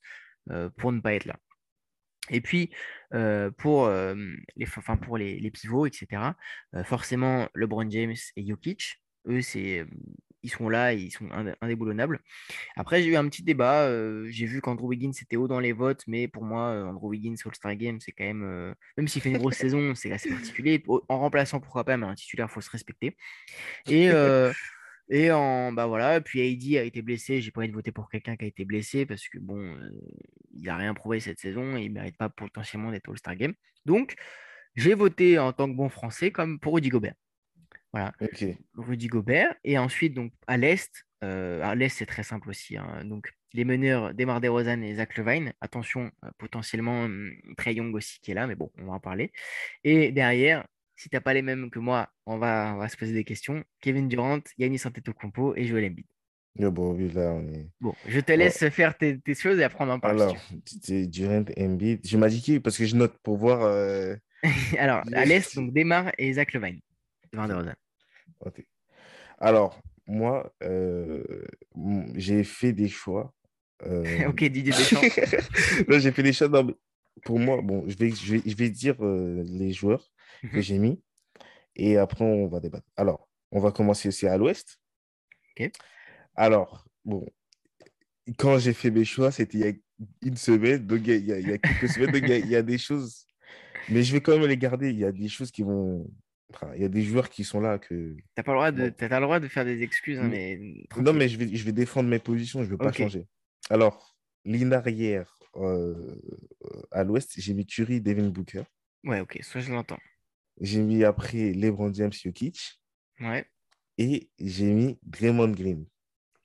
B: euh, pour ne pas être là. Et puis, pour, les, enfin, pour les, les pivots, etc., forcément, LeBron James et Jokic, eux, c'est, ils sont là, ils sont indé- indéboulonnables. Après, j'ai eu un petit débat. euh, j'ai vu qu'Andrew Wiggins était haut dans les votes, mais pour moi, Andrew Wiggins All-Star Game, c'est quand même. euh, même s'il fait une grosse saison, c'est assez particulier. En remplaçant, pourquoi pas, mais un titulaire, il faut se respecter. Et, euh, et en. Bah voilà, puis AD a été blessé. J'ai pas envie de voter pour quelqu'un qui a été blessé parce que bon, euh, il n'a rien prouvé cette saison et il mérite pas potentiellement d'être All-Star Game. Donc, j'ai voté en tant que bon français comme pour Rudy Gobert. Voilà. Rudy Gobert. Et ensuite, donc, à l'Est, euh, à l'Est, c'est très simple aussi. hein. Donc, les meneurs, Demar DeRozan et Zach Levine. Attention, euh, potentiellement, hum, Trae Young aussi qui est là, mais bon, on va en parler. Et derrière, si t'as pas les mêmes que moi, on va, on va se poser des questions. Kevin Durant, Giannis Antetokounmpo et Joel Embiid.
A: Yeah, bon, oui, là, on est.
B: Bon, je te
A: Ouais.
B: laisse faire tes, tes choses et après on en parle. si
A: Alors, c'est Durant, Embiid. Je qui parce que je note pour voir. euh.
B: Alors, à l'Est, donc Demar et Zach Levine. Demar DeRozan.
A: Ok. Alors, moi, euh, j'ai fait des choix. euh,
B: ok, Didier Deschamps.
A: Non, j'ai fait des choix. non, mais pour moi, bon, je vais, je vais, je vais dire euh, les joueurs que
B: Mhm.
A: j'ai mis et après, on va débattre. Alors, on va commencer aussi à l'ouest.
B: Ok.
A: Alors, bon, quand j'ai fait mes choix, c'était il y a une semaine, donc il y a, il y a- il y a quelques semaines, donc il y a, il y a des choses, mais je vais quand même les garder. Il y a des choses qui vont. Il y a des joueurs qui sont là que.
B: T'as pas le droit de, le droit de faire des excuses, hein, mais
A: Non, mais je vais, je vais défendre mes positions, je ne veux pas changer. Alors, ligne arrière euh, euh, à l'ouest, j'ai mis Curry, Devin Booker.
B: Ouais, ok, soit je l'entends.
A: J'ai mis après LeBron James, Jokic.
B: Ouais.
A: Et j'ai mis Draymond Green.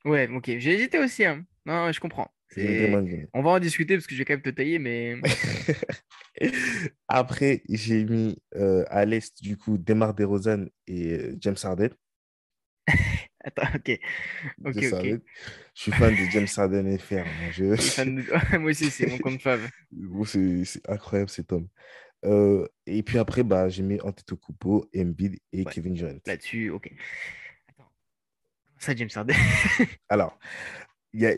B: Ouais, ok. J'ai hésité aussi. hein. Non, je comprends. On va en discuter parce que je vais quand même te tailler, mais
A: Après, j'ai mis euh, à l'est, du coup, Demar DeRozan et euh, James Harden.
B: attends, ok. Ok,
A: James
B: ok.
A: Harden. Je suis fan de James Harden FR. Je...
B: Je suis fan de- Moi aussi, c'est mon compte fave.
A: Bon, c'est incroyable cet homme. Euh, et puis après, bah, j'ai mis Antetokounmpo, Embiid et
B: Ouais.
A: Kevin Durant.
B: Là-dessus, ok. Attends. Ça, James Harden?
A: Alors, y a...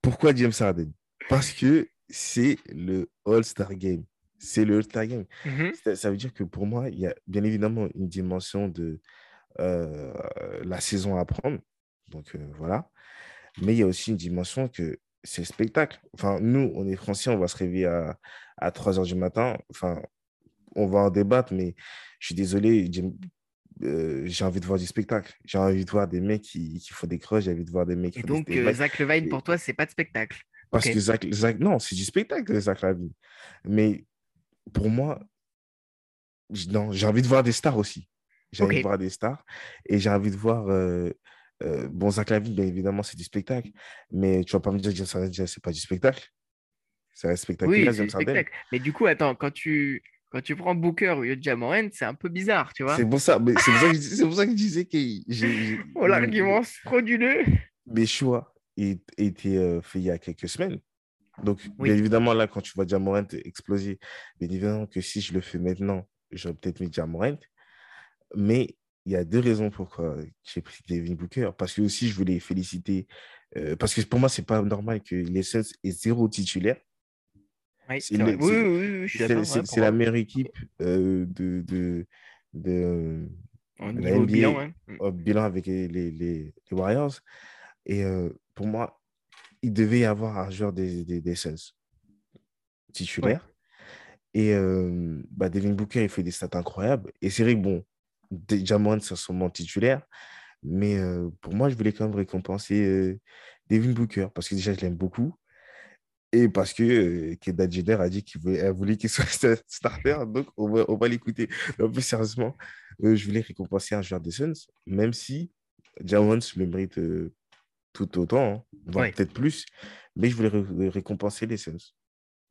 A: pourquoi James Harden? Parce que c'est le All-Star Game. C'est le All-Star Game.
B: Mhm.
A: Ça, ça veut dire que pour moi, il y a bien évidemment une dimension de euh, la saison à prendre. Donc euh, voilà. Mais il y a aussi une dimension que c'est le spectacle. Enfin, nous, on est français, on va se réveiller à, à 3 heures du matin. Enfin, on va en débattre, mais je suis désolé, euh, j'ai envie de voir du spectacle. J'ai envie de voir des mecs qui, qui font des crosses, j'ai envie de voir des mecs qui
B: Et
A: font des
B: donc,
A: step
B: euh. Zach Levine,
A: Et-
B: pour toi, c'est pas de spectacle.
A: Parce que Zach, Zach- non, c'est du spectacle, Zach Lavine. Mais pour moi, j'ai envie de voir des stars aussi. J'ai envie de voir des stars. Et j'ai envie de voir. euh, euh, bon, Zach Lavine, bien évidemment, c'est du spectacle. Mais tu vas pas me dire que James Harden, c'est pas du spectacle. C'est un spectacle.
B: Oui, c'est spectacle. Mais du coup, attends, quand tu, quand tu prends Booker au lieu de Jamoran, c'est un peu bizarre, tu vois.
A: C'est pour ça, mais c'est pour ça que je dis- c'est pour ça que je disais que j'ai-
B: Oh, l'argument frauduleux.
A: mes choix étaient euh, faits il y a quelques semaines. Donc,
B: Oui.
A: bien évidemment, là, quand tu vois Jamorant exploser, bien évidemment que si je le fais maintenant, j'aurais peut-être mis Jamorant. Mais il y a deux raisons pourquoi j'ai pris Devin Booker. Parce que aussi, je voulais féliciter. euh, parce que pour moi, c'est pas normal que les Suns aient zéro titulaire.
B: Oui,
A: C'est
B: Oui, oui,
A: la meilleure équipe euh, de, de, de, de la
B: niveau
A: NBA
B: bilan, ouais. Mm.
A: au bilan avec les, les, Warriors. Et euh, pour moi, il devait y avoir un joueur des, des, des Suns titulaire. Et euh, bah, Devin Booker, il fait des stats incroyables. Et c'est vrai que, bon, Jamon, c'est sûrement titulaire. Mais euh, pour moi, je voulais quand même récompenser euh, Devin Booker parce que déjà, je l'aime beaucoup. Et parce que euh, Kendall Jenner a dit qu'il voulait, qu'il soit starter, donc on va, on va l'écouter. Mais plus sérieusement, euh, je voulais récompenser un joueur des Suns, même si Jamons le mérite euh, tout autant, hein, voire
B: Ouais.
A: peut-être plus, mais je voulais ré- récompenser les Suns.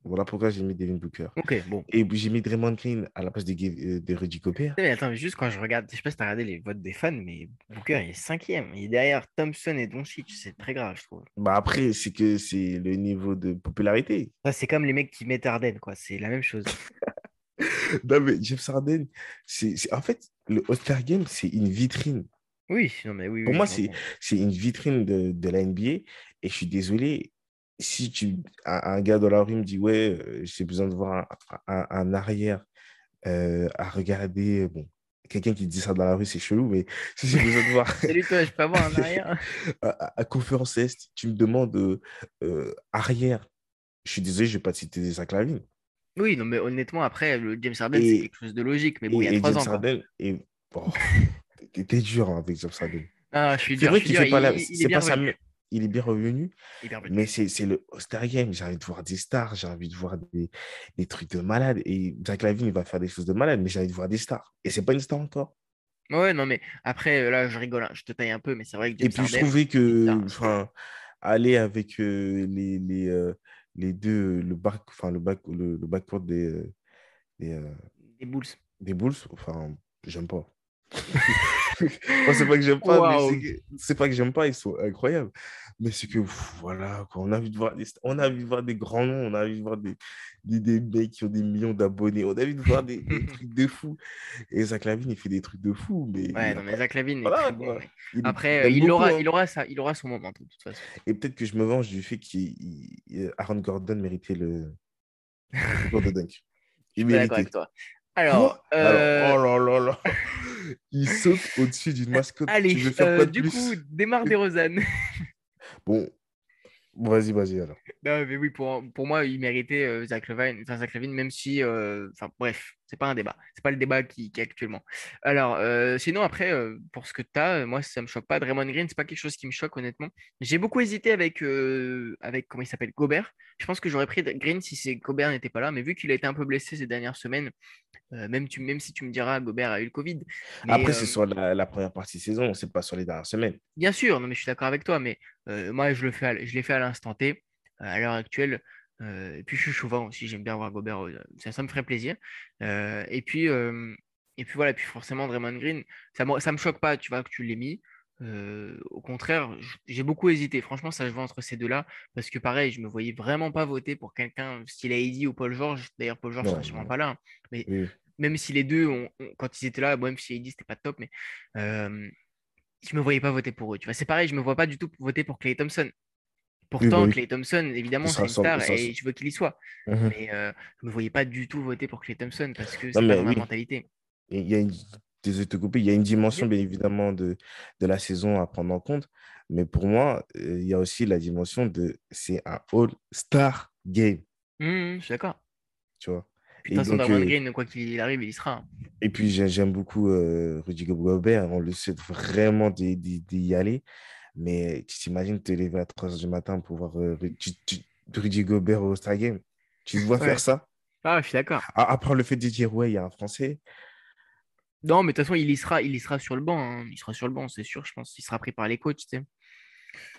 A: Voilà pourquoi j'ai mis Devin Booker.
B: Ok, bon.
A: Et j'ai mis Draymond Green à la place de, euh, de Rudy Gobert.
B: Mais attends, mais juste quand je regarde, je sais pas si t'as regardé les votes des fans, mais Booker il est cinquième. Il est derrière Thompson et Doncic. C'est très grave, je trouve.
A: Bah après, c'est que c'est le niveau de popularité.
B: Ça, c'est comme les mecs qui mettent Arden, quoi. C'est la même chose.
A: Non, mais James Harden, c'est, en fait, le All-Star Game, c'est une vitrine.
B: Oui, non, mais oui.
A: Pour
B: oui,
A: moi, c'est une vitrine de, de la NBA. Et je suis désolé, si tu, un, gars dans la rue me dit, ouais, euh, j'ai besoin de voir un, un- un arrière euh, à regarder. Bon, quelqu'un qui dit ça dans la rue, c'est chelou, mais si j'ai besoin de voir
B: Salut toi, je peux avoir un arrière?
A: À, à- à Conférence Est, tu me demandes euh, arrière. Je suis désolé, je ne vais pas te citer des Zach Lavine.
B: Oui, non, mais honnêtement, après, le James Harden, c'est quelque chose de logique. Mais bon,
A: et,
B: il y a trois ans.
A: Harden, et, oh, t'es- t'es dur hein, avec James Harden.
B: Ah, je suis
A: C'est
B: dur,
A: vrai
B: je suis
A: qu'il fait pas la- c'est pas sa il est bien revenu,
B: est bien
A: mais c'est c'est le All-Star Game. J'ai envie de voir des stars, j'ai envie de voir des, des trucs de malade. Et Zach Lavine, il va faire des choses de malade, mais j'ai envie de voir des stars. Et c'est pas une star encore.
B: Ouais, non, mais après, euh, là, je rigole, hein, je te taille un peu, mais c'est vrai que
A: Et
B: James
A: puis je
B: Harden,
A: trouvais
B: c'est
A: que,
B: star.
A: aller avec euh, les, les, euh, les deux, le back, enfin le back, le, le backcourt des, des, euh,
B: des Bulls.
A: des Bulls, enfin, j'aime pas. Moi, c'est pas que j'aime pas, c'est pas que j'aime pas, ils sont incroyables. Mais c'est que, pff, voilà, quoi, on a envie de voir des, on a envie de voir des grands noms, on a envie de voir des, des, des mecs qui ont des millions d'abonnés, on a envie de voir des, des trucs de fou. Et Zach Lavine, il fait des trucs de fou, mais
B: Ouais, non, mais Zach Lavine
A: voilà,
B: bon. ouais.
A: Il
B: Après, euh, il,
A: beaucoup,
B: aura,
A: hein.
B: il, aura ça, il aura son moment, de toute façon.
A: Et peut-être que je me venge du fait qu'Aaron Gordon méritait le le de dunk.
B: Je
A: Il
B: suis pas d'accord
A: méritait.
B: avec toi. Alors, euh,
A: Alors, oh là là là. Il saute au-dessus d'une mascotte.
B: allez,
A: tu veux faire
B: euh,
A: quoi de
B: du
A: plus
B: coup, démarre des Rosanne.
A: Bon, bon, vas-y, vas-y alors.
B: Non, mais oui, pour, pour moi, il méritait euh, Zach Levine, enfin, Zach Levine, même si, euh, enfin, bref, c'est pas un débat. C'est pas le débat qui, qui est actuellement. Alors, euh, sinon, après, euh, pour ce que tu as, moi, ça me choque pas. Draymond Green, c'est pas quelque chose qui me choque, honnêtement. J'ai beaucoup hésité avec, euh, avec comment il s'appelle, Gobert. Je pense que j'aurais pris Green si Gobert n'était pas là, mais vu qu'il a été un peu blessé ces dernières semaines, euh, même, tu, même si tu me diras, Gobert a eu le Covid. mais,
A: Après,
B: euh,
A: c'est sur la, la première partie de saison, c'est pas sur les dernières semaines.
B: Bien sûr, non, mais je suis d'accord avec toi, mais euh, moi, je le fais à- je l'ai fait à l'instant T, euh, à l'heure actuelle. Euh, et puis, je suis chauvin aussi, j'aime bien voir Gobert, euh, ça, ça me ferait plaisir. Euh, et, puis, euh, et puis, voilà, puis forcément, Draymond Green, ça me, ça me choque pas, tu vois, que tu l'aies mis. Au contraire, j'ai beaucoup hésité. Franchement, ça je vois entre ces deux-là, parce que pareil, je me voyais vraiment pas voter pour quelqu'un style AD ou Paul George. D'ailleurs, Paul George sûrement
A: non.
B: pas là, hein. mais
A: Oui.
B: même si les deux, quand ils étaient là, bon, même si AD c'était pas top, mais je me voyais pas voter pour eux. Tu vois, c'est pareil, je me vois pas du tout voter pour Clay Thompson. Pourtant,
A: oui.
B: Clay Thompson, évidemment, c'est une star et je veux qu'il y soit.
A: Mhm.
B: Mais euh, je me voyais pas du tout voter pour Clay Thompson parce que c'est pas ma
A: oui.
B: mentalité.
A: Il y a une, désolé de te couper, il y a une dimension,
B: Bien.
A: évidemment, de, de la saison à prendre en compte. Mais pour moi, euh, il y a aussi la dimension de c'est un All-Star Game,
B: Hum, je suis d'accord.
A: tu vois?
B: De toute façon, Draymond
A: euh,
B: Green, quoi qu'il arrive, il y sera. hein.
A: Et puis, j'ai- j'aime beaucoup euh, Rudy Gobert. On le souhaite vraiment d'y aller. Mais tu t'imagines te lever à 3 h du matin pour voir euh, Ru- tu- tu- Rudy Gobert au Star Game? Tu vois
B: Ouais.
A: faire ça?
B: Ah, je suis d'accord.
A: À, à part le fait de dire, ouais, il y a un Français.
B: Non, mais de toute façon, il y sera, il y sra sur le banc. hein. Il sera sur le banc, c'est sûr. Je pense qu'il sera pris par les coachs. Tu sais.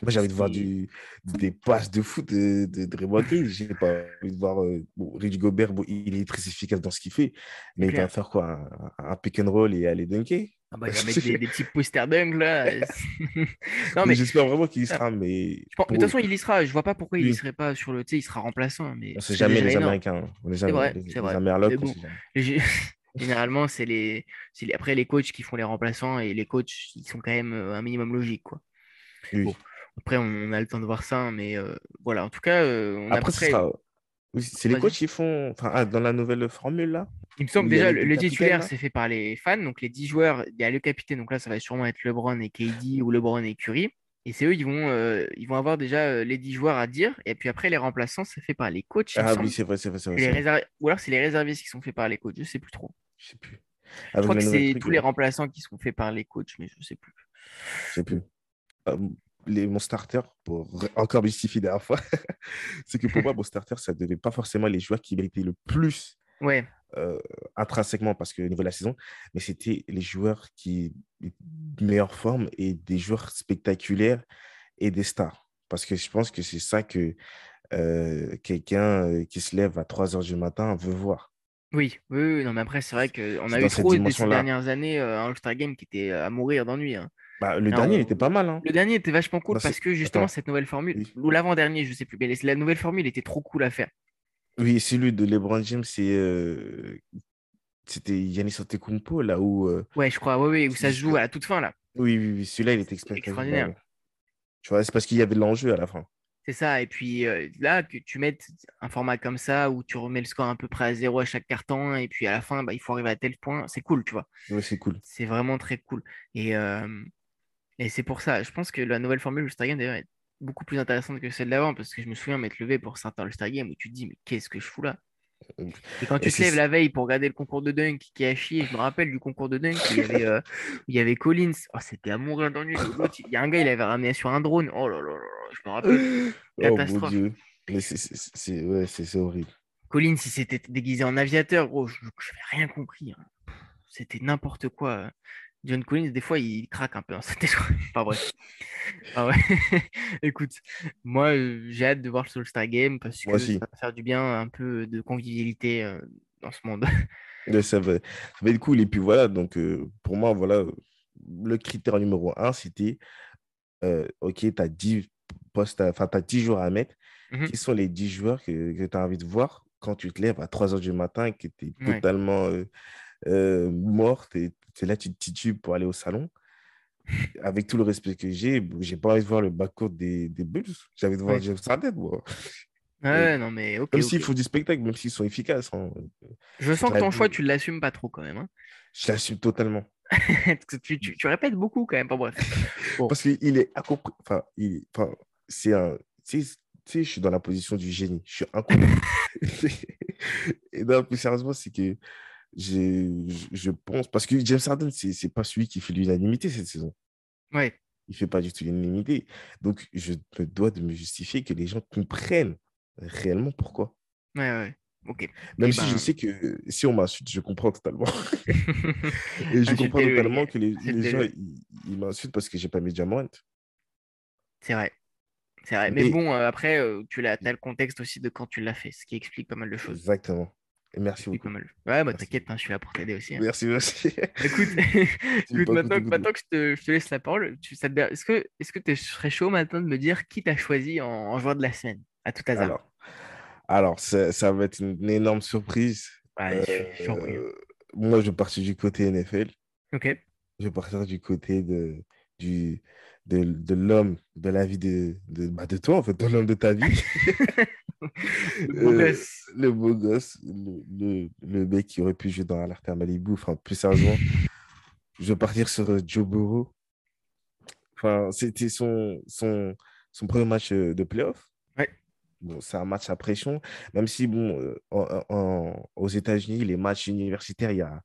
A: Moi, j'ai envie de voir du, des passes de foot de, de Draymond Green. J'ai pas envie de voir. euh, bon, Gobert, bon, il est très efficace dans ce qu'il fait. Mais il va faire quoi? Un, un pick and roll et aller dunker?
B: Ah bah, il va mettre des, des petits posters dunk là. non,
A: Mais
B: mais
A: J'espère vraiment qu'il y sera. Mais
B: Je pense- mais de toute façon, il y sera. Je vois pas pourquoi il y serait pas sur le. Tu sais, il sera remplaçant. Mais
A: on sait jamais les
B: énorme.
A: Américains. hein. On est jamais,
B: vrai,
A: les, les
B: bon. Gé- Généralement, c'est les, les- après les coachs qui font les remplaçants et les coachs, ils sont quand même euh, un minimum logiques, quoi.
A: Oui.
B: Bon, Après, on a le temps de voir ça, hein, mais euh, voilà. En tout cas, euh, on
A: Après,
B: près-
A: sera... oui, c'est les coachs qui font. Enfin, ah, dans la nouvelle formule, là.
B: Il me semble déjà le, le titulaire, c'est fait par les fans. Donc les 10 joueurs, il y a le capitaine. Donc là, ça va sûrement être LeBron et KD ou LeBron et Curry. Et c'est eux, ils vont, euh, ils vont avoir déjà euh, les 10 joueurs à dire. Et puis après, les remplaçants, c'est fait par les coachs.
A: Ah oui, c'est vrai, c'est vrai, c'est vrai.
B: Et les
A: c'est vrai.
B: réserv- Ou alors c'est les réservistes qui sont faits par les coachs. Je sais plus trop.
A: Je sais plus.
B: Je crois que c'est tous les
A: euh,
B: remplaçants qui sont faits par les coachs, mais je sais plus.
A: Je sais plus. Les, mon starter, pour encore justifier dernière fois, c'est que pour moi, mon starter, ça ne devait pas forcément les joueurs qui méritaient le plus
B: Ouais,
A: euh, intrinsèquement parce que au niveau de la saison, mais c'était les joueurs qui de meilleure forme et des joueurs spectaculaires et des stars. Parce que je pense que c'est ça que euh, quelqu'un euh, qui se lève à 3 heures du matin veut voir.
B: oui, oui, oui, non, mais après, c'est vrai qu'on a eu trop de ces dernières années euh, un All-Star Game qui était à mourir d'ennui. hein.
A: Bah, le
B: Là,
A: dernier, il était pas mal. Hein.
B: Le dernier était vachement cool
A: Dans
B: parce
A: ce-
B: que justement,
A: Attends,
B: cette nouvelle formule,
A: oui.
B: ou l'avant-dernier, je sais plus, mais la nouvelle formule était trop cool à faire.
A: Oui, celui de LeBron James, c'est euh, c'était Giannis Antetokounmpo là où euh,
B: Ouais, je crois, oui, oui, où ça se joue à la toute fin, là.
A: oui, oui, oui, celui-là, il était
B: extraordinaire.
A: ouais. Tu vois, c'est parce qu'il y avait de l'enjeu à la fin.
B: C'est ça. Et puis euh, là, que tu mettes un format comme ça où tu remets le score à peu près à zéro à chaque carton et puis à la fin, bah, il faut arriver à tel point, c'est cool, tu vois.
A: Ouais, c'est cool.
B: C'est vraiment très cool. Et, et c'est pour ça, je pense que la nouvelle formule All-Star Game, d'ailleurs, est beaucoup plus intéressante que celle d'avant parce que je me souviens m'être levé pour certains All-Star Game où tu te dis, mais qu'est-ce que je fous là? Et quand tu te lèves la veille pour regarder le concours de dunk qui a chié, je me rappelle du concours de dunk, où il y avait, euh, il y avait Collins. Oh, c'était à mourir d'ennui. Il y a un gars, il avait ramené sur un drone. Oh là là là je me rappelle.
A: Oh mon
B: Catastrophe.
A: Dieu. Mais c'est ouais, horrible.
B: Collins, il s'était déguisé en aviateur, gros. Je n'avais rien compris. hein. C'était n'importe quoi. John Collins, des fois, il craque un peu. Hein. C'était Enfin bref. Ah ouais. Écoute, moi, euh, j'ai hâte de voir le All-Star Game parce que ça va faire du bien, un peu de convivialité euh, dans ce monde.
A: Ouais, ça va, ça va être cool. Et puis voilà, donc euh, pour moi, voilà, le critère numéro un, c'était euh, OK, tu as 10 postes, enfin, tu 10 joueurs à mettre.
B: Mhm.
A: Qui sont les 10 joueurs que, tu as envie de voir quand tu te lèves à 3 heures du matin et que tu es
B: Ouais.
A: totalement euh, euh, mort, et c'est là tu te titubes pour aller au salon. Avec tout le respect que j'ai, j'ai pas envie de voir le backcourt des, des Bulls. Envie de voir
B: Ouais.
A: James Harden, moi.
B: Ouais, non, mais ok.
A: Même
B: ok.
A: s'ils font du spectacle, même s'ils sont efficaces. hein.
B: Je sens que ton choix, tu l'assumes pas trop quand même. hein.
A: Je l'assume totalement.
B: Parce que tu, tu- tu répètes beaucoup quand même. Pas bref. Bon.
A: Parce qu'il est incompris. Enfin, il... enfin, c'est un. Tu sais, je suis dans la position du génie. Je suis incompris. Et non, plus sérieusement, c'est que je je pense. Parce que James Harden, c'est c'est pas celui qui fait l'unanimité cette saison.
B: Ouais.
A: Il fait pas du tout l'unanimité. Donc, je me dois de me justifier que les gens comprennent réellement pourquoi.
B: Ouais, ouais. Ok.
A: Même
B: Eh
A: si je
B: ben-
A: sais que si on m'insulte, je comprends totalement. Et je comprends
B: Insultez-le, les
A: totalement que les, les gens, ils, ils m'insultent parce que j'ai pas mis Jamorant.
B: C'est vrai. C'est vrai. Mais
A: Mais-
B: bon, euh, après, euh, tu as le contexte aussi de quand tu l'as fait, ce qui explique pas mal de choses.
A: Exactement. Et merci beaucoup.
B: Ouais, bah t'inquiète, hein, je suis là pour t'aider aussi. hein.
A: Merci, merci.
B: Écoute, maintenant,
A: coup
B: maintenant que je te, je te laisse la parole, tu, ça te- est-ce que tu serais chaud maintenant de me dire qui t'as choisi en, en joueur de la semaine, à tout hasard?
A: Alors, alors ça, va être une énorme surprise.
B: Ouais, je suis- je.
A: Euh, moi, je partir du côté NFL.
B: Ok.
A: Je vais partir du côté de, du, de, de l'homme de la vie de, de, bah, de toi, en fait, de l'homme de ta vie.
B: Le beau
A: Euh,
B: gosse.
A: le beau gosse, le, le, le mec qui aurait pu jouer dans Alerte à Malibu. Enfin, plus sérieusement, je vais partir sur euh, Joe Burrow. Enfin, c'était son, son, son premier match euh, de playoff.
B: Ouais.
A: Bon, c'est un match à pression, même si, bon, en- en- aux États-Unis, les matchs universitaires, il y a,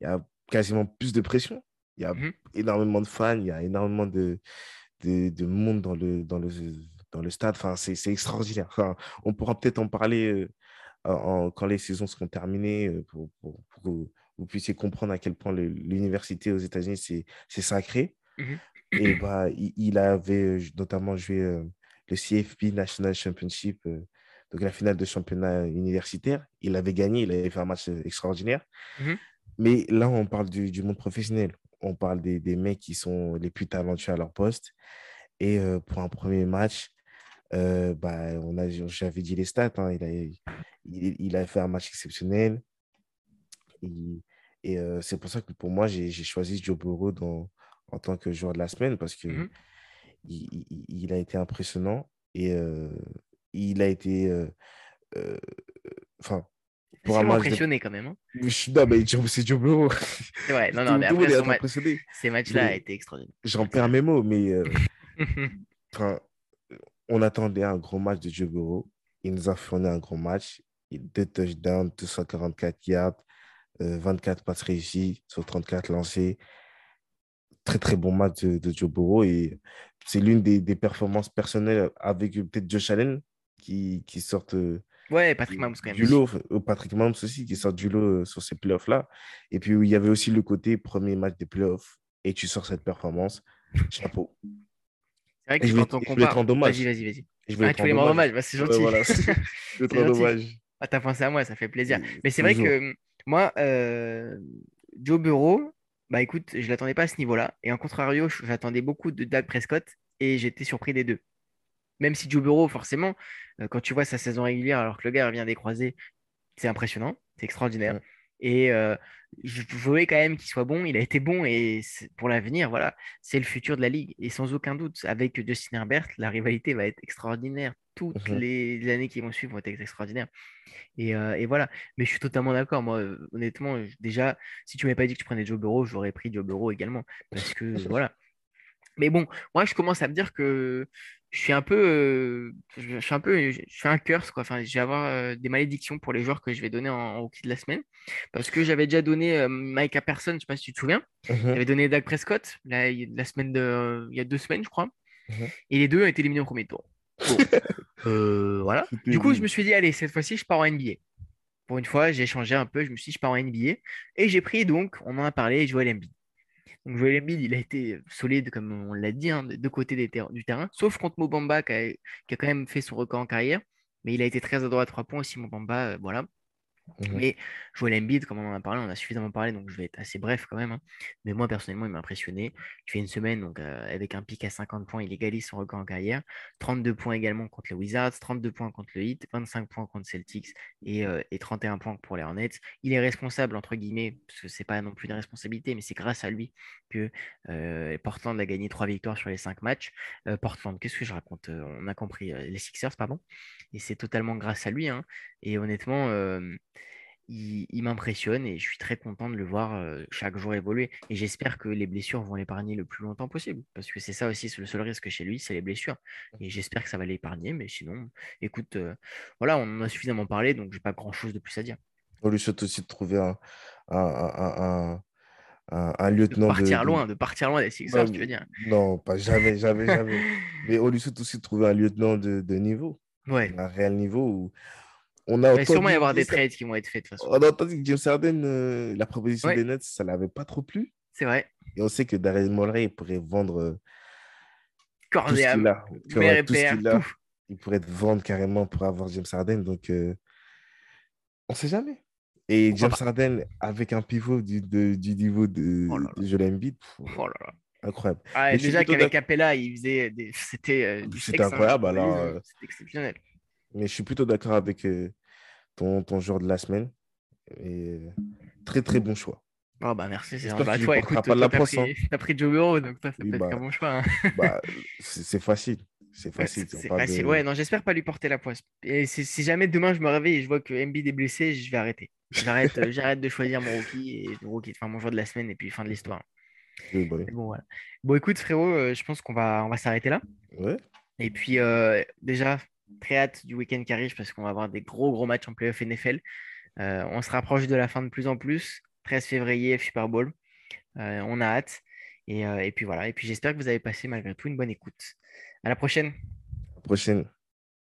A: il y a quasiment plus de pression. Il y a
B: Mhm.
A: énormément de fans, il y a énormément de, de, de monde dans le, dans le, dans le stade. Enfin, c'est extraordinaire. Enfin, on pourra peut-être en parler euh, en- quand les saisons seront terminées euh, pour, pour- pour que vous puissiez comprendre à quel point l'université aux États-Unis, c'est sacré.
B: Mhm.
A: Et bah, il, il avait euh, notamment joué euh, le CFP National Championship, euh, donc la finale de championnat universitaire. Il avait gagné, il avait fait un match extraordinaire.
B: Mhm.
A: Mais là, on parle du, du monde professionnel. On parle des, des mecs qui sont les plus talentueux à leur poste. Et euh, pour un premier match, euh, bah, on a, j'avais dit les stats. hein, il, a, il, il a fait un match exceptionnel. Et euh, c'est pour ça que pour moi, j'ai choisi Joe Burrow dans, en tant que joueur de la semaine parce que
B: Mhm.
A: il, il- il a été impressionnant et euh, il a été. Enfin, pour un de-
B: impressionné quand même. hein.
A: je suis- Non, mais c'est Joe Burrow.
B: Vrai. Non, non, mais après, son ma- ces matchs-là a été extraordinaire.
A: J'en perds mes mots, mais enfin, on attendait un gros match de Joe Burrow. Il nous a fourni un gros match. Deux touchdowns, 244 yards, euh, 24 passes réussies sur 34 lancés. Très, très bon match de, de Joe Burrow. Et c'est l'une des, des, performances personnelles avec peut-être Josh Allen qui, qui sortent.
B: Ouais, Patrick Mahomes quand même.
A: Du lot, Patrick Mahomes aussi qui sort du lot sur ces playoffs-là. Et puis il y avait aussi le côté premier match des playoffs et tu sors cette performance. Chapeau.
B: C'est vrai que je quand on compare. Vas-y, vas-y, vas-y. Je voulais ah, tu voulais hommage, bah, c'est gentil. voilà. te rendre hommage. Ah, t'as pensé à moi, ça fait plaisir. Mais c'est vrai que moi, euh, Joe Burrow, bah écoute, je l'attendais pas à ce niveau-là. Et en contrario, j'attendais beaucoup de Dak Prescott et j'étais surpris des deux. Même si Joe Burrow, forcément, euh, quand tu vois sa saison régulière alors que le gars vient des croisés, c'est impressionnant, c'est extraordinaire. Et euh, je voulais quand même qu'il soit bon. Il a été bon et pour l'avenir, voilà, c'est le futur de la ligue. Et sans aucun doute, avec Justin Herbert, la rivalité va être extraordinaire. Toutes mmh les années qui vont suivre vont être extraordinaires. Et, euh, et voilà. Mais je suis totalement d'accord. Moi, honnêtement, déjà, si tu m'avais pas dit que tu prenais Joe Burrow, j'aurais pris Joe Burrow également. Parce que voilà. Mais bon, moi, je commence à me dire que je suis un peu, euh, je, suis un peu, je suis un curse quoi. Enfin, je vais avoir euh, des malédictions pour les joueurs que je vais donner en, rookie de la semaine, parce que j'avais déjà donné euh, Mike à personne, je sais pas si tu te souviens. Mhm. J'avais donné Doug Prescott la semaine de, il y a deux semaines, je crois, mhm. et les deux ont été éliminés au premier tour. voilà. Du coup, je me suis dit, allez, cette fois-ci, je pars en NBA. Pour une fois, j'ai changé un peu, je me suis dit, je pars en NBA, et j'ai pris donc, on en a parlé, Joel Embiid. Donc Joel Embiid, il a été solide, comme on l'a dit, hein, de deux du terrain, sauf contre Mobamba qui a, qui a, quand même fait son record en carrière. Mais il a été très adroit à trois points aussi, Mobamba. Euh, voilà. Mhm. Mais Joel Embiid, comme on en a parlé, on a suffisamment parlé, donc je vais être assez bref quand même. Hein. Mais moi, personnellement, il m'a impressionné. Il fait une semaine, donc euh, avec un pic à 50 points, il égalise son record en carrière. 32 points également contre les Wizards, 32 points contre le Heat, 25 points contre Celtics et, euh, et 31 points pour les Hornets. Il est responsable, entre guillemets, parce que c'est pas non plus une responsabilité, mais c'est grâce à lui que euh, Portland a gagné 3 victoires sur les 5 matchs. Portland, qu'est-ce que je raconte? On a compris, les Sixers, pardon. Et c'est totalement grâce à lui. Hein. Et honnêtement, il, m'impressionne et je suis très content de le voir chaque jour évoluer. Et j'espère que les blessures vont l'épargner le plus longtemps possible. Parce que c'est ça aussi, le seul risque chez lui, c'est les blessures. Et j'espère que ça va l'épargner. Mais sinon, écoute, voilà, on en a suffisamment parlé, donc j'ai pas grand chose de plus à dire.
A: On lui souhaite aussi de trouver un, un, un, un lieutenant.
B: De partir loin, de partir loin des Sixers, tu veux dire
A: Non, pas jamais, jamais, jamais. Mais on lui souhaite aussi de trouver un lieutenant de, de niveau.
B: Ouais.
A: Un réel niveau où
B: on a Il va sûrement y avoir des trades qui vont être faits de toute façon.
A: On a entendu que James Harden, euh, la proposition des Nets, ça ne l'avait pas trop plu.
B: C'est vrai.
A: Et on sait que Darren Mulray pourrait vendre euh,
B: tout ce qu'il a. tout ce
A: a. Il pourrait te vendre carrément pour avoir James Harden. Donc, euh, on ne sait jamais. Et James Harden avec un pivot du, du niveau de, oh Joel Embiid.
B: Oh là là.
A: Incroyable.
B: Ah, déjà qu'avec Capella, il faisait des... c'était
A: C'était incroyable. Alors,
B: C'était exceptionnel.
A: Mais je suis plutôt d'accord avec euh, ton, ton joueur de la semaine. Et très, très bon choix.
B: Oh bah merci, c'est bah, toi, écoute, pas de la pris, as pris Joe Burrow, donc ça, c'est peut-être bah, un bon choix. Hein.
A: Bah, c'est facile. C'est facile.
B: c'est facile. Ouais, non, j'espère pas lui porter la poisse. Et si, jamais demain je me réveille et je vois que MB est blessé, je vais arrêter. J'arrête, euh, j'arrête de choisir mon rookie et rookie, enfin mon joueur de la semaine et puis fin de l'histoire. bon, voilà. bon, écoute, frérot, euh, je pense qu'on va, on va s'arrêter là.
A: Ouais.
B: Et puis, déjà, Très hâte du week-end qui arrive parce qu'on va avoir des gros gros matchs en playoff NFL. Euh, on se rapproche de la fin de plus en plus. 13 février, Super Bowl. Euh, on a hâte. Et, euh, et, puis voilà. Et puis j'espère que vous avez passé malgré tout une bonne écoute. À la prochaine.
A: À la prochaine.